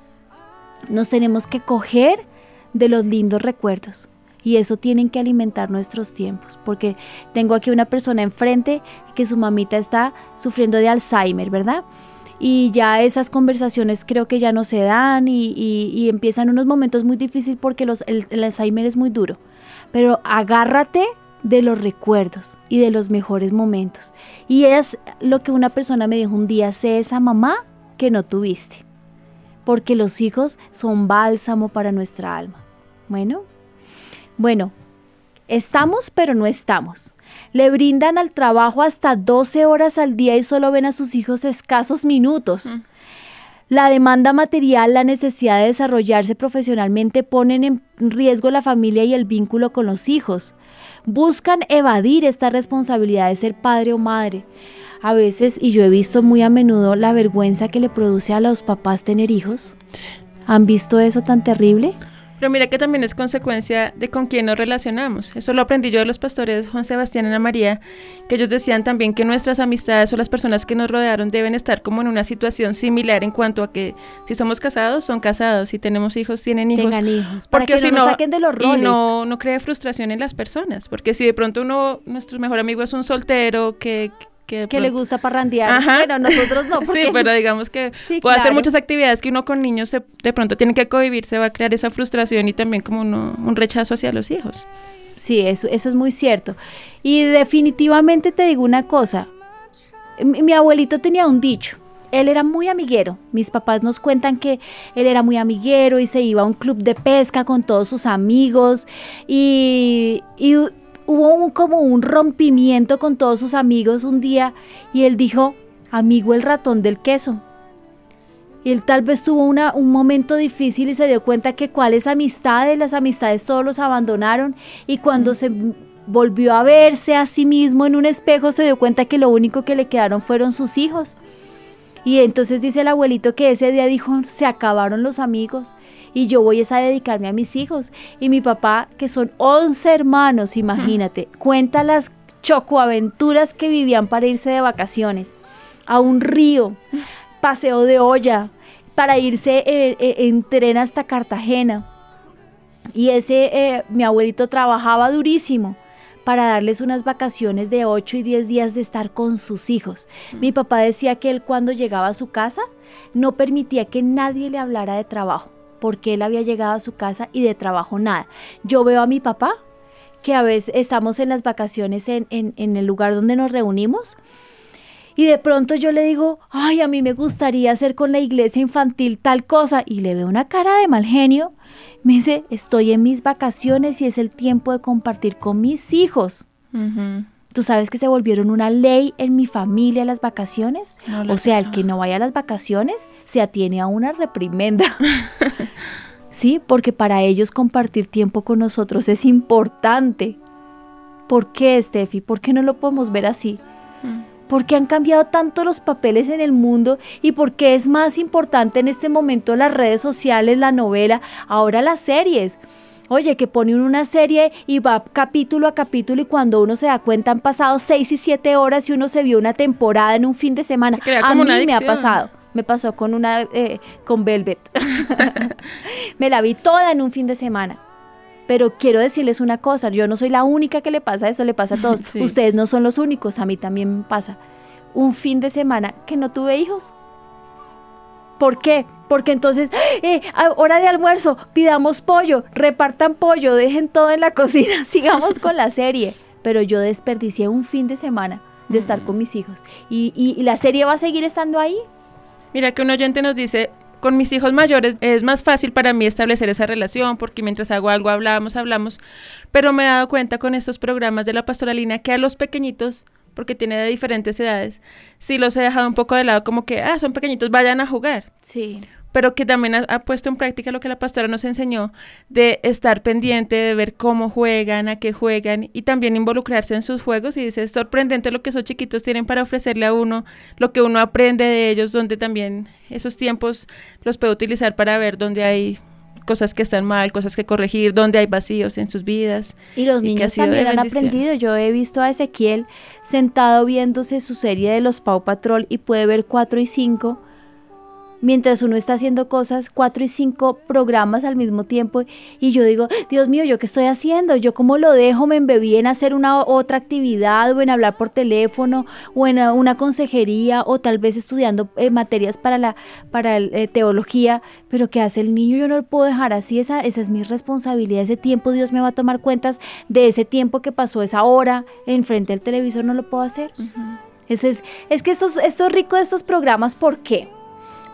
nos tenemos que coger de los lindos recuerdos. Y eso tienen que alimentar nuestros tiempos, porque tengo aquí una persona enfrente que su mamita está sufriendo de Alzheimer, ¿verdad? Y ya esas conversaciones creo que ya no se dan y, empiezan unos momentos muy difíciles porque los, el, el Alzheimer es muy duro. Pero agárrate de los recuerdos y de los mejores momentos. Y es lo que una persona me dijo un día, sé esa mamá que no tuviste, porque los hijos son bálsamo para nuestra alma. Bueno, bueno, estamos pero no estamos. Le brindan al trabajo hasta 12 horas al día y solo ven a sus hijos escasos minutos. Mm. La demanda material, la necesidad de desarrollarse profesionalmente ponen en riesgo la familia y el vínculo con los hijos. Buscan evadir esta responsabilidad de ser padre o madre. A veces, y yo he visto muy a menudo la vergüenza que le produce a los papás tener hijos. ¿Han visto eso tan terrible? Pero mira que también es consecuencia de con quién nos relacionamos. Eso lo aprendí yo de los pastores Juan Sebastián y Ana María, que ellos decían también que nuestras amistades o las personas que nos rodearon deben estar como en una situación similar en cuanto a que si somos casados, son casados, si tenemos hijos, tienen hijos. Tengan hijos, porque si no, saquen de los roles. Y no, no crea frustración en las personas, porque si de pronto uno, nuestro mejor amigo es un soltero que que, le gusta parrandear. Bueno, nosotros no. [LAUGHS] Sí, pero digamos que [LAUGHS] puede hacer muchas actividades que uno con niños de pronto tiene que convivir, se va a crear esa frustración y también como un rechazo hacia los hijos. Sí, eso, eso es muy cierto. Y definitivamente te digo una cosa, mi, abuelito tenía un dicho, él era muy amiguero. Mis papás nos cuentan que él era muy amiguero y se iba a un club de pesca con todos sus amigos y, y hubo como un rompimiento con todos sus amigos un día y él dijo, amigo el ratón del queso. Y él tal vez tuvo una, un momento difícil y se dio cuenta que cuáles amistades, las amistades todos los abandonaron y cuando se volvió a verse a sí mismo en un espejo se dio cuenta que lo único que le quedaron fueron sus hijos. Y entonces dice el abuelito que ese día dijo, se acabaron los amigos y yo voy a dedicarme a mis hijos. Y mi papá, que son 11 hermanos, imagínate, cuenta las chocoaventuras que vivían para irse de vacaciones a un río, paseo de olla, para irse eh, eh, en tren hasta Cartagena. Y ese, eh, mi abuelito trabajaba durísimo para darles unas vacaciones de 8 y 10 días de estar con sus hijos. Mi papá decía que él cuando llegaba a su casa no permitía que nadie le hablara de trabajo porque él había llegado a su casa y de trabajo nada. Yo veo a mi papá, que a veces estamos en las vacaciones en, el lugar donde nos reunimos, y de pronto yo le digo, ay, a mí me gustaría hacer con la iglesia infantil tal cosa, y le veo una cara de mal genio. Me dice, estoy en mis vacaciones y es el tiempo de compartir con mis hijos. Tú sabes que se volvieron una ley en mi familia las vacaciones. o sea, el que no vaya a las vacaciones se atiene a una reprimenda. [LAUGHS] sí, porque para ellos compartir tiempo con nosotros es importante. ¿Por qué, Steffi? ¿Por qué no lo podemos ver así? ¿Por qué han cambiado tanto los papeles en el mundo y por qué es más importante en este momento las redes sociales, la novela, ahora las series? Oye, que pone una serie y va capítulo a capítulo y cuando uno se da cuenta han pasado seis y siete horas y uno se vio una temporada en un fin de semana. A mí me ha pasado. Me pasó con una, eh, con Velvet. [LAUGHS] [LAUGHS] me la vi toda en un fin de semana. Pero quiero decirles una cosa, yo no soy la única que le pasa eso, le pasa a todos. [LAUGHS] Ustedes no son los únicos, a mí también me pasa. Un fin de semana que no tuve hijos. ¿Por qué? Porque entonces, eh, hora de almuerzo, pidamos pollo, repartan pollo, dejen todo en la [LAUGHS] cocina, [LAUGHS] sigamos con la serie. Pero yo desperdicié un fin de semana de estar con mis hijos. Y, y, la serie va a seguir estando ahí. Mira que un oyente nos dice, con mis hijos mayores es más fácil para mí establecer esa relación porque mientras hago algo hablamos, hablamos, pero me he dado cuenta con estos programas de la pastoralina que a los pequeñitos, porque tiene de diferentes edades, sí los he dejado un poco de lado como que, ah, son pequeñitos, vayan a jugar. Sí pero que también ha, puesto en práctica lo que la pastora nos enseñó de estar pendiente, de ver cómo juegan, a qué juegan y también involucrarse en sus juegos. Y dice, es sorprendente lo que esos chiquitos tienen para ofrecerle a uno, lo que uno aprende de ellos, donde también esos tiempos los puede utilizar para ver dónde hay cosas que están mal, cosas que corregir, dónde hay vacíos en sus vidas. Y los niños también han aprendido. Yo he visto a Ezequiel sentado viéndose su serie de los Pau Patrol y puede ver cuatro y cinco mientras uno está haciendo cosas, cuatro y cinco programas al mismo tiempo, y yo digo, Dios mío, ¿yo qué estoy haciendo? ¿Yo cómo lo dejo? ¿Me embebí en hacer una otra actividad o en hablar por teléfono o en una consejería o tal vez estudiando eh, materias para la para eh, teología? Pero ¿qué hace el niño? Yo no lo puedo dejar así, esa, esa es mi responsabilidad, ese tiempo Dios me va a tomar cuentas de ese tiempo que pasó esa hora enfrente del televisor, no lo puedo hacer. es, es que esto es rico de estos programas, ¿por qué?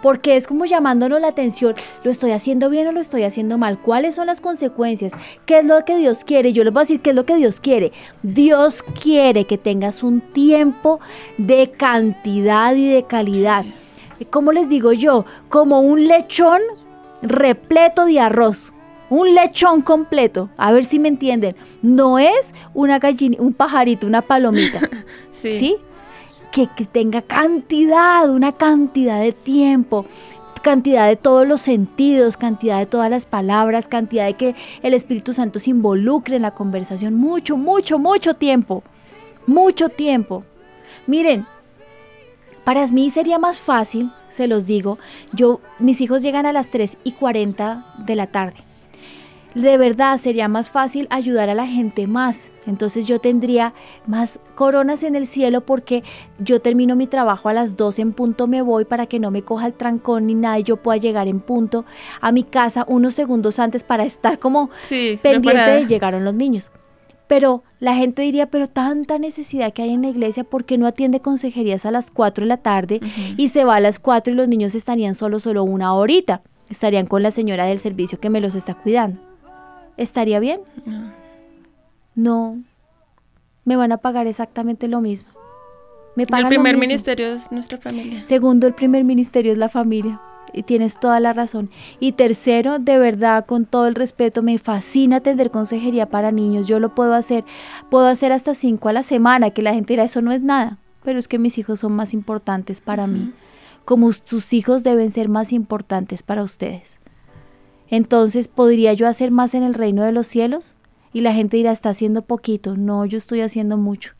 Porque es como llamándonos la atención, ¿lo estoy haciendo bien o lo estoy haciendo mal? ¿Cuáles son las consecuencias? ¿Qué es lo que Dios quiere? Yo les voy a decir qué es lo que Dios quiere. Dios quiere que tengas un tiempo de cantidad y de calidad. ¿Cómo les digo yo? Como un lechón repleto de arroz. Un lechón completo, a ver si me entienden. No es una gallina, un pajarito, una palomita. [LAUGHS] sí. ¿Sí? Que, tenga cantidad, una cantidad de tiempo, cantidad de todos los sentidos, cantidad de todas las palabras, cantidad de que el Espíritu Santo se involucre en la conversación, mucho, mucho, mucho tiempo, mucho tiempo. Miren, para mí sería más fácil, se los digo, yo, mis hijos llegan a las 3 y 40 de la tarde de verdad sería más fácil ayudar a la gente más. Entonces yo tendría más coronas en el cielo porque yo termino mi trabajo a las 12 en punto me voy para que no me coja el trancón ni nada y yo pueda llegar en punto a mi casa unos segundos antes para estar como pendiente de llegaron los niños. Pero la gente diría, pero tanta necesidad que hay en la iglesia, ¿por qué no atiende consejerías a las 4 de la tarde y se va a las 4 y los niños estarían solo, solo una horita? Estarían con la señora del servicio que me los está cuidando. ¿Estaría bien? No. Me van a pagar exactamente lo mismo. Me el primer ministerio es nuestra familia. Segundo, el primer ministerio es la familia. Y tienes toda la razón. Y tercero, de verdad, con todo el respeto, me fascina atender consejería para niños. Yo lo puedo hacer. Puedo hacer hasta cinco a la semana, que la gente dirá, eso no es nada. Pero es que mis hijos son más importantes para mí. Como sus hijos deben ser más importantes para ustedes. Entonces, ¿podría yo hacer más en el reino de los cielos? Y la gente dirá, está haciendo poquito. No, yo estoy haciendo mucho.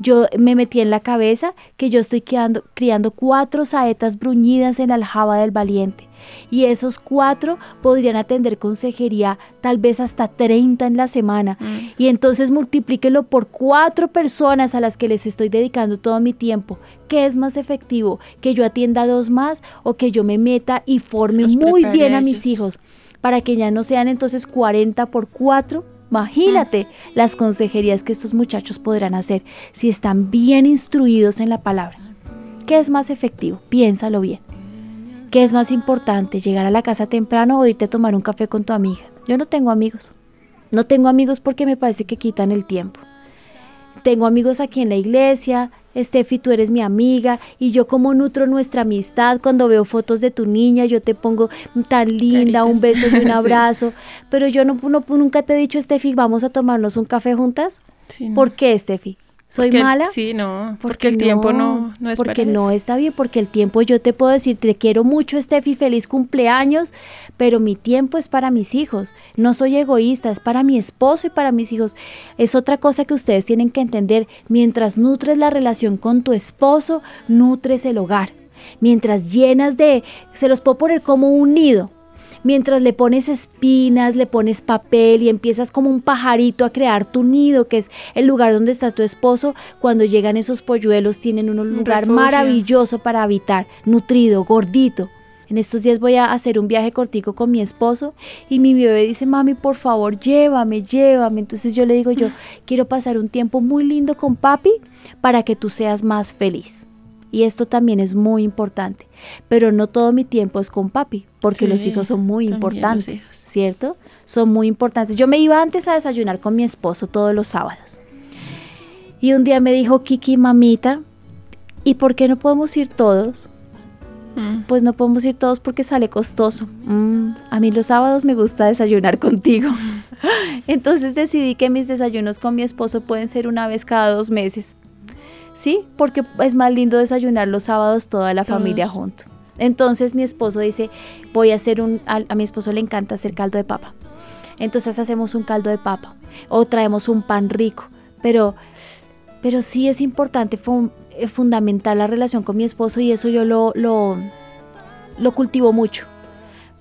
Yo me metí en la cabeza que yo estoy criando, criando cuatro saetas bruñidas en aljaba del valiente. Y esos cuatro podrían atender consejería tal vez hasta 30 en la semana. Mm. Y entonces multiplíquelo por cuatro personas a las que les estoy dedicando todo mi tiempo. ¿Qué es más efectivo? ¿Que yo atienda a dos más o que yo me meta y forme muy bien a mis hijos? Para que ya no sean entonces 40 por 4. Imagínate las consejerías que estos muchachos podrán hacer si están bien instruidos en la palabra. ¿Qué es más efectivo? Piénsalo bien. ¿Qué es más importante? ¿Llegar a la casa temprano o irte a tomar un café con tu amiga? Yo no tengo amigos. No tengo amigos porque me parece que quitan el tiempo. Tengo amigos aquí en la iglesia, Steffi, tú eres mi amiga y yo como nutro nuestra amistad. Cuando veo fotos de tu niña, yo te pongo tan linda, un beso y un [LAUGHS] abrazo, pero yo no, nunca te he dicho, Steffi, vamos a tomarnos un café juntas. ¿Por qué, Steffi? ¿Soy mala? sí, no, porque, el tiempo no, no es Porque no está bien, porque el tiempo yo te puedo decir, te quiero mucho, Steffi, feliz cumpleaños, pero mi tiempo es para mis hijos. No soy egoísta, es para mi esposo y para mis hijos. Es otra cosa que ustedes tienen que entender. Mientras nutres la relación con tu esposo, nutres el hogar. Mientras llenas de, se los puedo poner como un nido mientras le pones espinas, le pones papel y empiezas como un pajarito a crear tu nido, que es el lugar donde está tu esposo, cuando llegan esos polluelos tienen un lugar maravilloso para habitar, nutrido, gordito. En estos días voy a hacer un viaje cortico con mi esposo y mi bebé dice, mami, por favor, llévame, llévame. Entonces yo le digo, yo [LAUGHS] quiero pasar un tiempo muy lindo con papi para que tú seas más feliz. Y esto también es muy importante. Pero no todo mi tiempo es con papi, porque los hijos son muy importantes. ¿cierto? Son muy importantes. Yo me iba antes a desayunar con mi esposo todos los sábados. Y un día me dijo, Kiki, mamita, ¿y por qué no podemos ir todos? Mm. Pues no podemos ir todos porque sale costoso. Mm, a mí los sábados me gusta desayunar contigo. [LAUGHS] Entonces decidí que mis desayunos con mi esposo pueden ser una vez cada dos meses. ¿Sí? Porque es más lindo desayunar los sábados toda la familia junto. Entonces mi esposo dice, voy a hacer un, a, a mi esposo le encanta hacer caldo de papa. Entonces hacemos un caldo de papa o traemos un pan rico. Pero, pero sí es importante, fun- eh, fundamental la relación con mi esposo y eso yo lo, lo, lo cultivo mucho.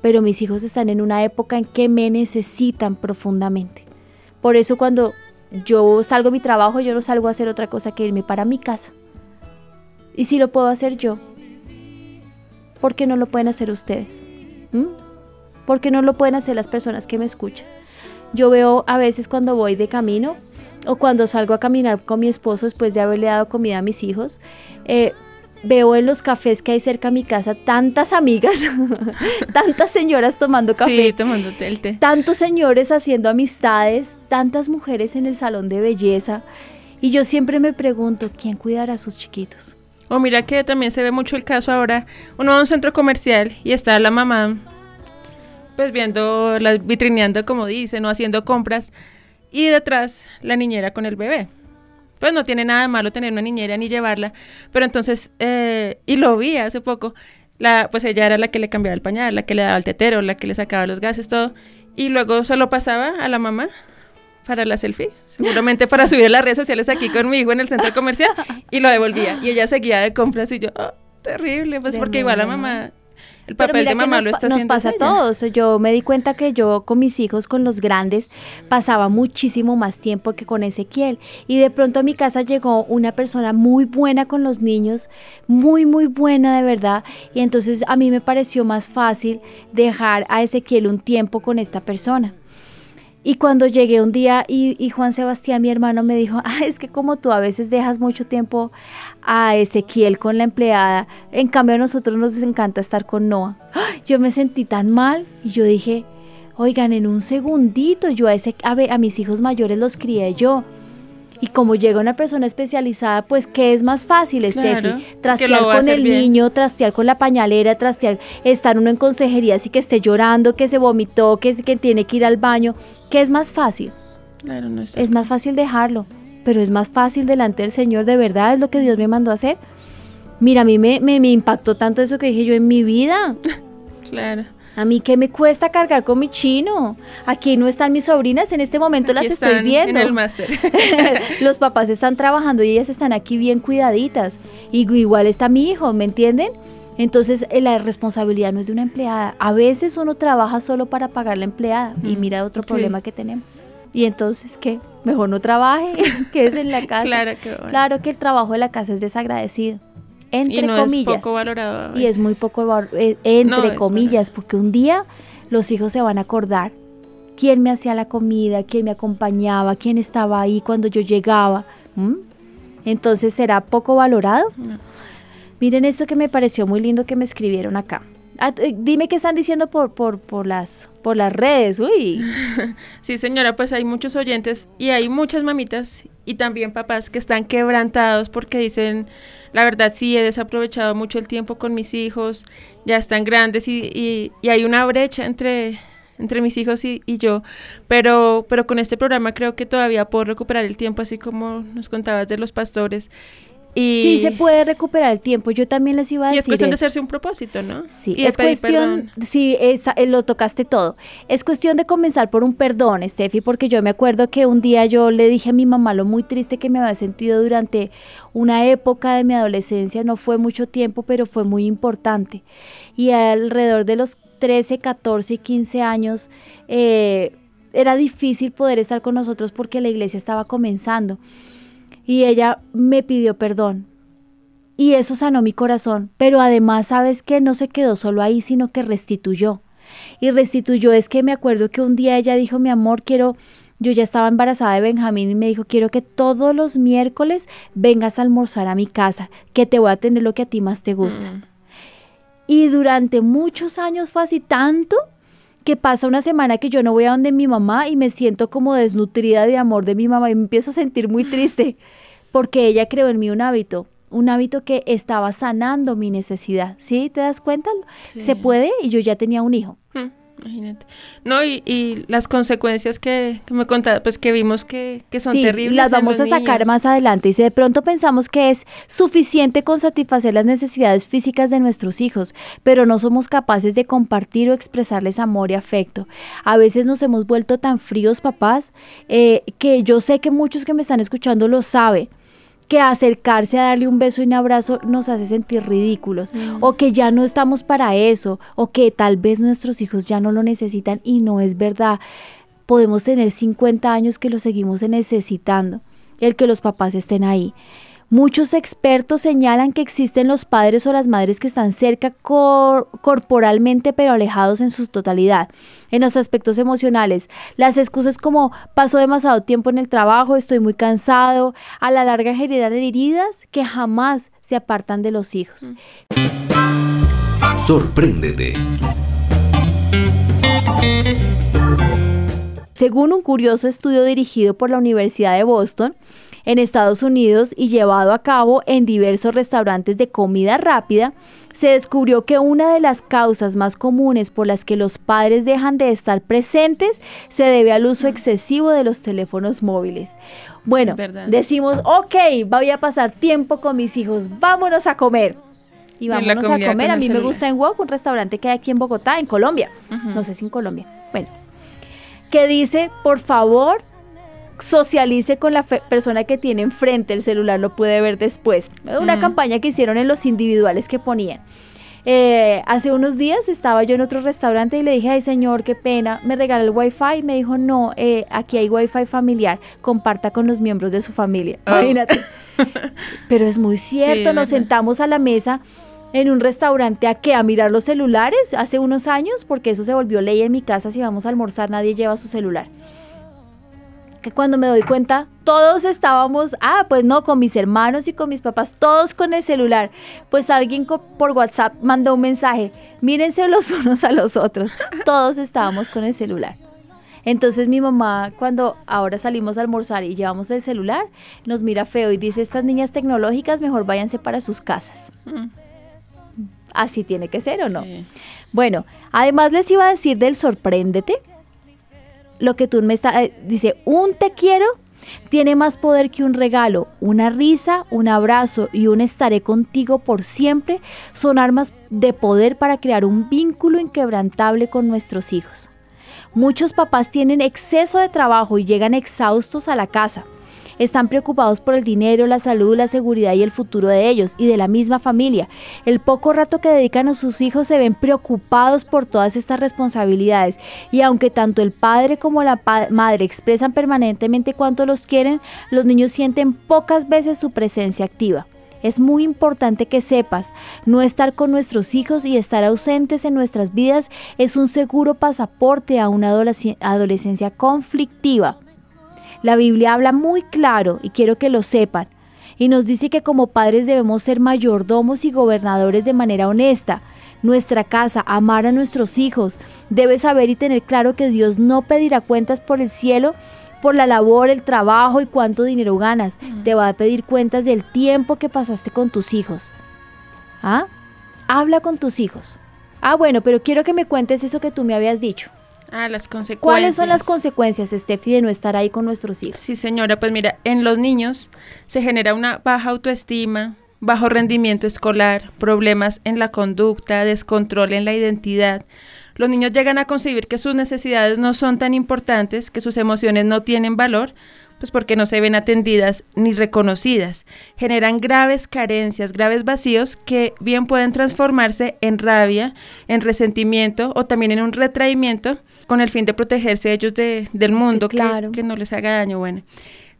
Pero mis hijos están en una época en que me necesitan profundamente. Por eso cuando yo salgo mi trabajo, yo no salgo a hacer otra cosa que irme para mi casa. Y si lo puedo hacer yo, ¿por qué no lo pueden hacer ustedes? ¿Mm? ¿Por qué no lo pueden hacer las personas que me escuchan? Yo veo a veces cuando voy de camino o cuando salgo a caminar con mi esposo después de haberle dado comida a mis hijos, eh, veo en los cafés que hay cerca a mi casa tantas amigas, [LAUGHS] tantas señoras tomando café, Sí, tomándote el té. tantos señores haciendo amistades, tantas mujeres en el salón de belleza. Y yo siempre me pregunto, ¿quién cuidará a sus chiquitos? O mira que también se ve mucho el caso ahora. Uno va a un centro comercial y está la mamá, pues viendo, las vitrineando como dicen, o haciendo compras. Y detrás la niñera con el bebé. Pues no tiene nada de malo tener una niñera ni llevarla. Pero entonces, eh, y lo vi hace poco, la, pues ella era la que le cambiaba el pañal, la que le daba el tetero, la que le sacaba los gases, todo. Y luego solo pasaba a la mamá para la selfie, seguramente para [LAUGHS] subir a las redes sociales aquí con mi hijo en el centro comercial y lo devolvía. Y ella seguía de compras y yo, "Ah, terrible, pues porque igual la mamá, el papel de mamá nos, lo está nos haciendo pasa a todos. Yo me di cuenta que yo con mis hijos, con los grandes, pasaba muchísimo más tiempo que con Ezequiel. Y de pronto a mi casa llegó una persona muy buena con los niños, muy, muy buena de verdad. Y entonces a mí me pareció más fácil dejar a Ezequiel un tiempo con esta persona. Y cuando llegué un día y, Juan Sebastián, mi hermano, me dijo, ah, es que como tú a veces dejas mucho tiempo a Ezequiel con la empleada, en cambio a nosotros nos encanta estar con Noah. ¡Ah! Yo me sentí tan mal y yo dije, oigan, en un segundito, yo a, ese, a, a mis hijos mayores los crié yo. Y como llega una persona especializada, pues ¿qué es más fácil, Claro, Steffi? Trastear con el bien. niño, trastear con la pañalera, trastear, estar uno en consejería, así que esté llorando, que se vomitó, que, que tiene que ir al baño. ¿Qué es más fácil? Claro, no Es más fácil dejarlo, pero es más fácil delante del Señor, de verdad, es lo que Dios me mandó a hacer. Mira, a mí me, me, me impactó tanto eso que dije yo en mi vida. [LAUGHS] Claro. A mí qué me cuesta cargar con mi chino. Aquí no están mis sobrinas, en este momento Aquí las estoy viendo. En el máster. [LAUGHS] Los papás están trabajando y ellas están aquí bien cuidaditas. Y igual está mi hijo, ¿me entienden? Entonces eh, la responsabilidad no es de una empleada. A veces uno trabaja solo para pagar la empleada y Mm, mira otro sí. problema que tenemos. Y entonces, ¿qué? Mejor no trabaje, [LAUGHS] quédese en la [LAUGHS] casa. Claro que bueno. Claro que el trabajo de la casa es desagradecido. Entre y no comillas. es poco valorado. Y es muy poco, val- eh, entre No, comillas, porque un día los hijos se van a acordar quién me hacía la comida, quién me acompañaba, quién estaba ahí cuando yo llegaba. Entonces, ¿será poco valorado? No. Miren esto que me pareció muy lindo que me escribieron acá. Ah, eh, dime qué están diciendo por, por, por, las, por las redes. Uy, [LAUGHS] Sí, señora, pues hay muchos oyentes y hay muchas mamitas y también papás que están quebrantados porque dicen, la verdad sí, he desaprovechado mucho el tiempo con mis hijos, ya están grandes y, y- y hay una brecha entre, entre mis hijos y, y yo, pero, pero con este programa creo que todavía puedo recuperar el tiempo, así como nos contabas de los pastores. Y, sí se puede recuperar el tiempo. Yo también les iba a Y decir es cuestión de hacerse un propósito, ¿no? Sí, y es cuestión, perdón. sí, eh, lo tocaste todo. Es cuestión de comenzar por un perdón, Steffi, porque yo me acuerdo que un día yo le dije a mi mamá lo muy triste que me había sentido durante una época de mi adolescencia, no fue mucho tiempo, pero fue muy importante. Y alrededor de los 13, 14 y 15 años, eh, era difícil poder estar con nosotros porque la iglesia estaba comenzando. Y ella me pidió perdón, y eso sanó mi corazón. Pero además, ¿sabes que No se quedó solo ahí, sino que restituyó. Y restituyó es que me acuerdo que un día ella dijo, mi amor, quiero yo ya estaba embarazada de Benjamín y me dijo, quiero que todos los miércoles vengas a almorzar a mi casa, que te voy a tener lo que a ti más te gusta. Mm. Y durante muchos años fue así tanto que pasa una semana que yo no voy a donde mi mamá y me siento como desnutrida de amor de mi mamá y me empiezo a sentir muy triste [LAUGHS] porque ella creó en mí un hábito, un hábito que estaba sanando mi necesidad. ¿Sí? ¿Te das cuenta? Sí. Se puede y yo ya tenía un hijo. Mm, Imagínate. No, y, y las consecuencias que, que me contaba, pues que vimos que, que son sí, terribles. las vamos a sacar niños. más adelante. Y si de pronto pensamos que es suficiente con satisfacer las necesidades físicas de nuestros hijos, pero no somos capaces de compartir o expresarles amor y afecto. A veces nos hemos vuelto tan fríos, papás, eh, que yo sé que muchos que me están escuchando lo saben que acercarse a darle un beso y un abrazo nos hace sentir ridículos, o que ya no estamos para eso, o que tal vez nuestros hijos ya no lo necesitan y no es verdad. Podemos tener 50 años que lo seguimos necesitando, el que los papás estén ahí. Muchos expertos señalan que existen los padres o las madres que están cerca cor- corporalmente pero alejados en su totalidad, en los aspectos emocionales. Las excusas como paso demasiado tiempo en el trabajo, estoy muy cansado, a la larga generan heridas que jamás se apartan de los hijos. Sorpréndete. Según un curioso estudio dirigido por la Universidad de Boston, en Estados Unidos y llevado a cabo en diversos restaurantes de comida rápida, se descubrió que una de las causas más comunes por las que los padres dejan de estar presentes se debe al uso excesivo de los teléfonos móviles. Bueno, decimos, ok, voy a pasar tiempo con mis hijos, vámonos a comer. Y vámonos a comer. A mí me gusta en Wok, un restaurante que hay aquí en Bogotá, en Colombia. No sé si en Colombia. Bueno, que dice, por favor, socialice con la persona que tiene enfrente, el celular lo puede ver después. Una campaña que hicieron en los individuales que ponían. Eh, hace unos días estaba yo en otro restaurante y le dije, ay señor, qué pena, me regala el wifi y me dijo, no, eh, aquí hay wifi familiar, comparta con los miembros de su familia. Oh. Imagínate. [LAUGHS] Pero es muy cierto, Sí, nos sentamos a la mesa en un restaurante a qué, a mirar los celulares hace unos años, porque eso se volvió ley en mi casa, si vamos a almorzar nadie lleva su celular. Que cuando me doy cuenta, todos estábamos, ah, pues no, con mis hermanos y con mis papás, todos con el celular. Pues alguien por WhatsApp mandó un mensaje, mírense los [LAUGHS] unos a los otros, todos estábamos con el celular. Entonces mi mamá, cuando ahora salimos a almorzar y llevamos el celular, nos mira feo y dice, estas niñas tecnológicas mejor váyanse para sus casas. Mm. Así tiene que ser o no. Sí. Bueno, además les iba a decir del sorpréndete. Lo que tú me está eh, dice, un te quiero tiene más poder que un regalo. Una risa, un abrazo y un estaré contigo por siempre son armas de poder para crear un vínculo inquebrantable con nuestros hijos. Muchos papás tienen exceso de trabajo y llegan exhaustos a la casa. Están preocupados por el dinero, la salud, la seguridad y el futuro de ellos y de la misma familia. El poco rato que dedican a sus hijos se ven preocupados por todas estas responsabilidades y aunque tanto el padre como la madre expresan permanentemente cuánto los quieren, los niños sienten pocas veces su presencia activa. Es muy importante que sepas, no estar con nuestros hijos y estar ausentes en nuestras vidas es un seguro pasaporte a una adolesc- adolescencia conflictiva. La Biblia habla muy claro y quiero que lo sepan. Y nos dice que como padres debemos ser mayordomos y gobernadores de manera honesta. Nuestra casa, amar a nuestros hijos. Debes saber y tener claro que Dios no pedirá cuentas por el cielo, por la labor, el trabajo y cuánto dinero ganas. Te va a pedir cuentas del tiempo que pasaste con tus hijos. ¿Ah? Habla con tus hijos. Ah, bueno, pero quiero que me cuentes eso que tú me habías dicho. Ah, las consecuencias. ¿Cuáles son las consecuencias, Steffi, de no estar ahí con nuestros hijos? Sí, señora, pues mira, en los niños se genera una baja autoestima, bajo rendimiento escolar, problemas en la conducta, descontrol en la identidad. Los niños llegan a concebir que sus necesidades no son tan importantes, que sus emociones no tienen valor, pues porque no se ven atendidas ni reconocidas. Generan graves carencias, graves vacíos que bien pueden transformarse en rabia, en resentimiento o también en un retraimiento con el fin de protegerse ellos de- del mundo, que- claro. que, no les haga daño. Bueno,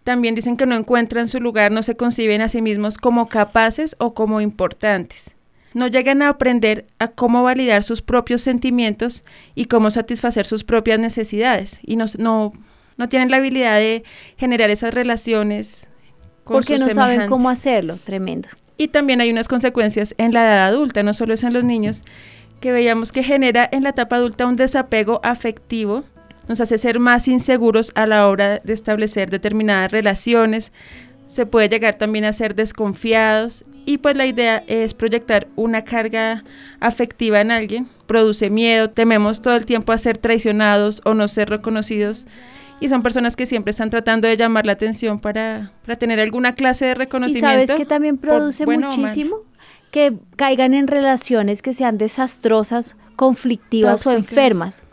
también dicen que no encuentran su lugar, no se conciben a sí mismos como capaces o como importantes. No llegan a aprender a cómo validar sus propios sentimientos y cómo satisfacer sus propias necesidades. Y no, no, no tienen la habilidad de generar esas relaciones. Con Porque sus no saben cómo hacerlo, tremendo. Y también hay unas consecuencias en la edad adulta, no solo es en los niños, que veíamos que genera en la etapa adulta un desapego afectivo, nos hace ser más inseguros a la hora de establecer determinadas relaciones, se puede llegar también a ser desconfiados y pues la idea es proyectar una carga afectiva en alguien, produce miedo, tememos todo el tiempo a ser traicionados o no ser reconocidos y son personas que siempre están tratando de llamar la atención para, para tener alguna clase de Y reconocimiento. sabes que también por produce bueno muchísimo que caigan en relaciones que sean desastrosas, conflictivas o enfermas.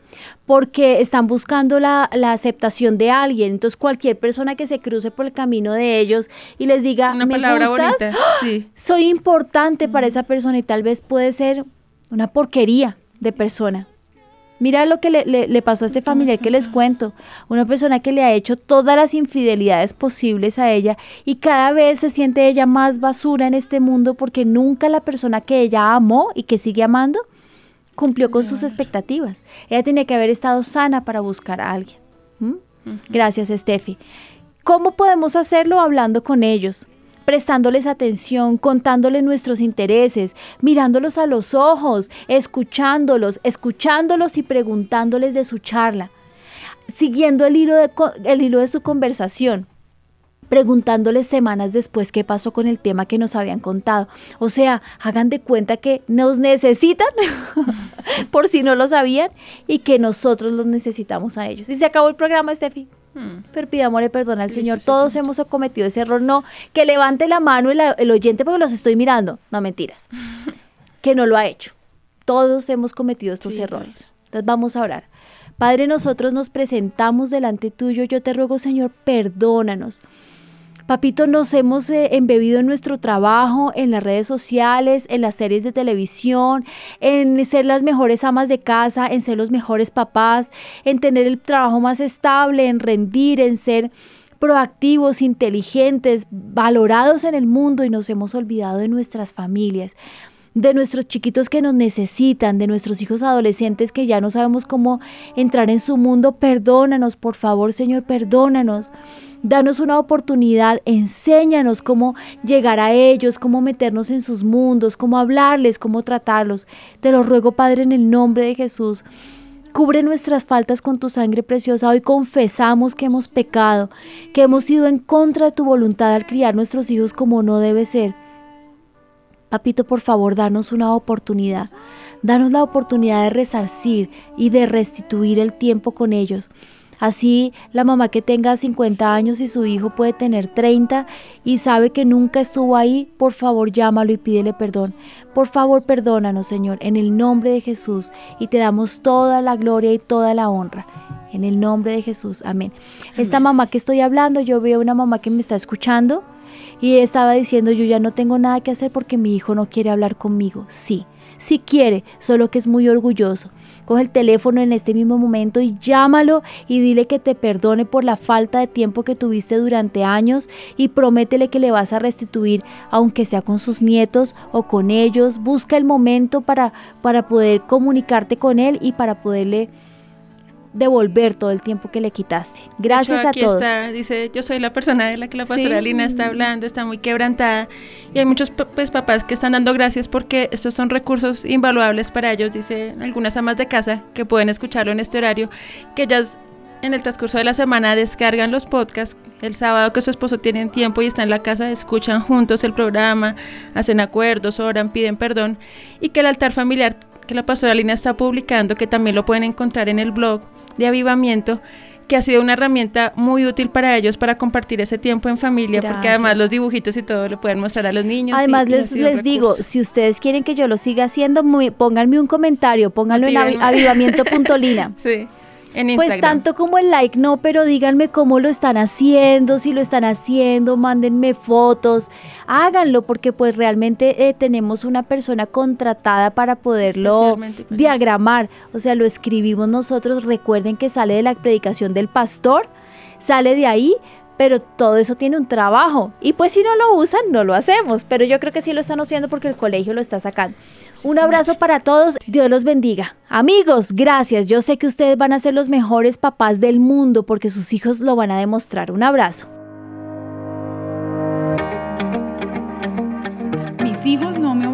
Porque están buscando la, la aceptación de alguien. Entonces, cualquier persona que se cruce por el camino de ellos y les diga, Una me palabra gustas, bonita. Sí. soy importante para esa persona y tal vez puede ser una porquería de persona. Mira lo que le, le- le pasó a este familiar que les cuento. Una persona que le ha hecho todas las infidelidades posibles a ella y cada vez se siente ella más basura en este mundo porque nunca la persona que ella amó y que sigue amando cumplió con sus expectativas. Ella tenía que haber estado sana para buscar a alguien. ¿Mm? Gracias, Steffi. ¿Cómo podemos hacerlo? Hablando con ellos, prestándoles atención, contándoles nuestros intereses, mirándolos a los ojos, escuchándolos, escuchándolos y preguntándoles de su charla, siguiendo el hilo de, el hilo de su conversación preguntándoles semanas después qué pasó con el tema que nos habían contado. O sea, hagan de cuenta que nos necesitan, [LAUGHS] por si no lo sabían, y que nosotros los necesitamos a ellos. Y se acabó el programa, Steffi. Pero pidámosle perdón al Señor. Todos hemos cometido ese error. No, que levante la mano el, el oyente porque los estoy mirando. No, mentiras. [LAUGHS] que no lo ha hecho. Todos hemos cometido estos Sí, errores. Entonces vamos a orar. Padre, nosotros nos presentamos delante tuyo. Yo te ruego, Señor, perdónanos. Papito, nos hemos eh, embebido en nuestro trabajo, en las redes sociales, en las series de televisión, en ser las mejores amas de casa, en ser los mejores papás, en tener el trabajo más estable, en rendir, en ser proactivos, inteligentes, valorados en el mundo y nos hemos olvidado de nuestras familias de nuestros chiquitos que nos necesitan, de nuestros hijos adolescentes que ya no sabemos cómo entrar en su mundo. Perdónanos, por favor, Señor, perdónanos. Danos una oportunidad, enséñanos cómo llegar a ellos, cómo meternos en sus mundos, cómo hablarles, cómo tratarlos. Te lo ruego, Padre, en el nombre de Jesús. Cubre nuestras faltas con tu sangre preciosa. Hoy confesamos que hemos pecado, que hemos ido en contra de tu voluntad al criar nuestros hijos como no debe ser. Papito, por favor, danos una oportunidad. Danos la oportunidad de resarcir y de restituir el tiempo con ellos. Así la mamá que tenga 50 años y su hijo puede tener 30 y sabe que nunca estuvo ahí, por favor llámalo y pídele perdón. Por favor perdónanos Señor, en el nombre de Jesús y te damos toda la gloria y toda la honra. En el nombre de Jesús, amén. Esta mamá que estoy hablando, yo veo una mamá que me está escuchando y estaba diciendo, yo ya no tengo nada que hacer porque mi hijo no quiere hablar conmigo. Sí, sí quiere, solo que es muy orgulloso. Coge el teléfono en este mismo momento y llámalo y dile que te perdone por la falta de tiempo que tuviste durante años y prométele que le vas a restituir, aunque sea con sus nietos o con ellos. Busca el momento para, para poder comunicarte con él y para poderle devolver todo el tiempo que le quitaste. Gracias hecho, aquí a todos. Está, dice, yo soy la persona de la que la pastora Sí. Lina está hablando, está muy quebrantada. Y hay muchos pues, papás que están dando gracias porque estos son recursos invaluables para ellos, dice algunas amas de casa que pueden escucharlo en este horario, que ellas en el transcurso de la semana descargan los podcasts. El sábado que su esposo tiene tiempo y está en la casa, escuchan juntos el programa, hacen acuerdos, oran, piden perdón. Y que el altar familiar que la pastora Lina está publicando, que también lo pueden encontrar en el blog de avivamiento, que ha sido una herramienta muy útil para ellos para compartir ese tiempo en familia, porque además los dibujitos y todo lo pueden mostrar a los niños. Además, y les, les digo, si ustedes quieren que yo lo siga haciendo, muy- pónganme un comentario, pónganlo en Motívenme. [LAUGHS] avivamiento.lina. Sí, en Pues tanto como el like no, pero díganme cómo lo están haciendo, si lo están haciendo, mándenme fotos, háganlo porque pues realmente eh, tenemos una persona contratada para poderlo diagramar, o sea, lo escribimos nosotros, recuerden que sale de la predicación del pastor, sale de ahí, pero todo eso tiene un trabajo. Y pues si no lo usan, no lo hacemos. Pero yo creo que sí lo están haciendo porque el colegio lo está sacando. un abrazo para todos. Dios los bendiga. Amigos, gracias. Yo sé que ustedes van a ser los mejores papás del mundo porque sus hijos lo van a demostrar. Un abrazo. Mis hijos no me.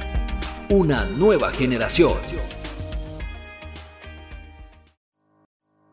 Una nueva generación.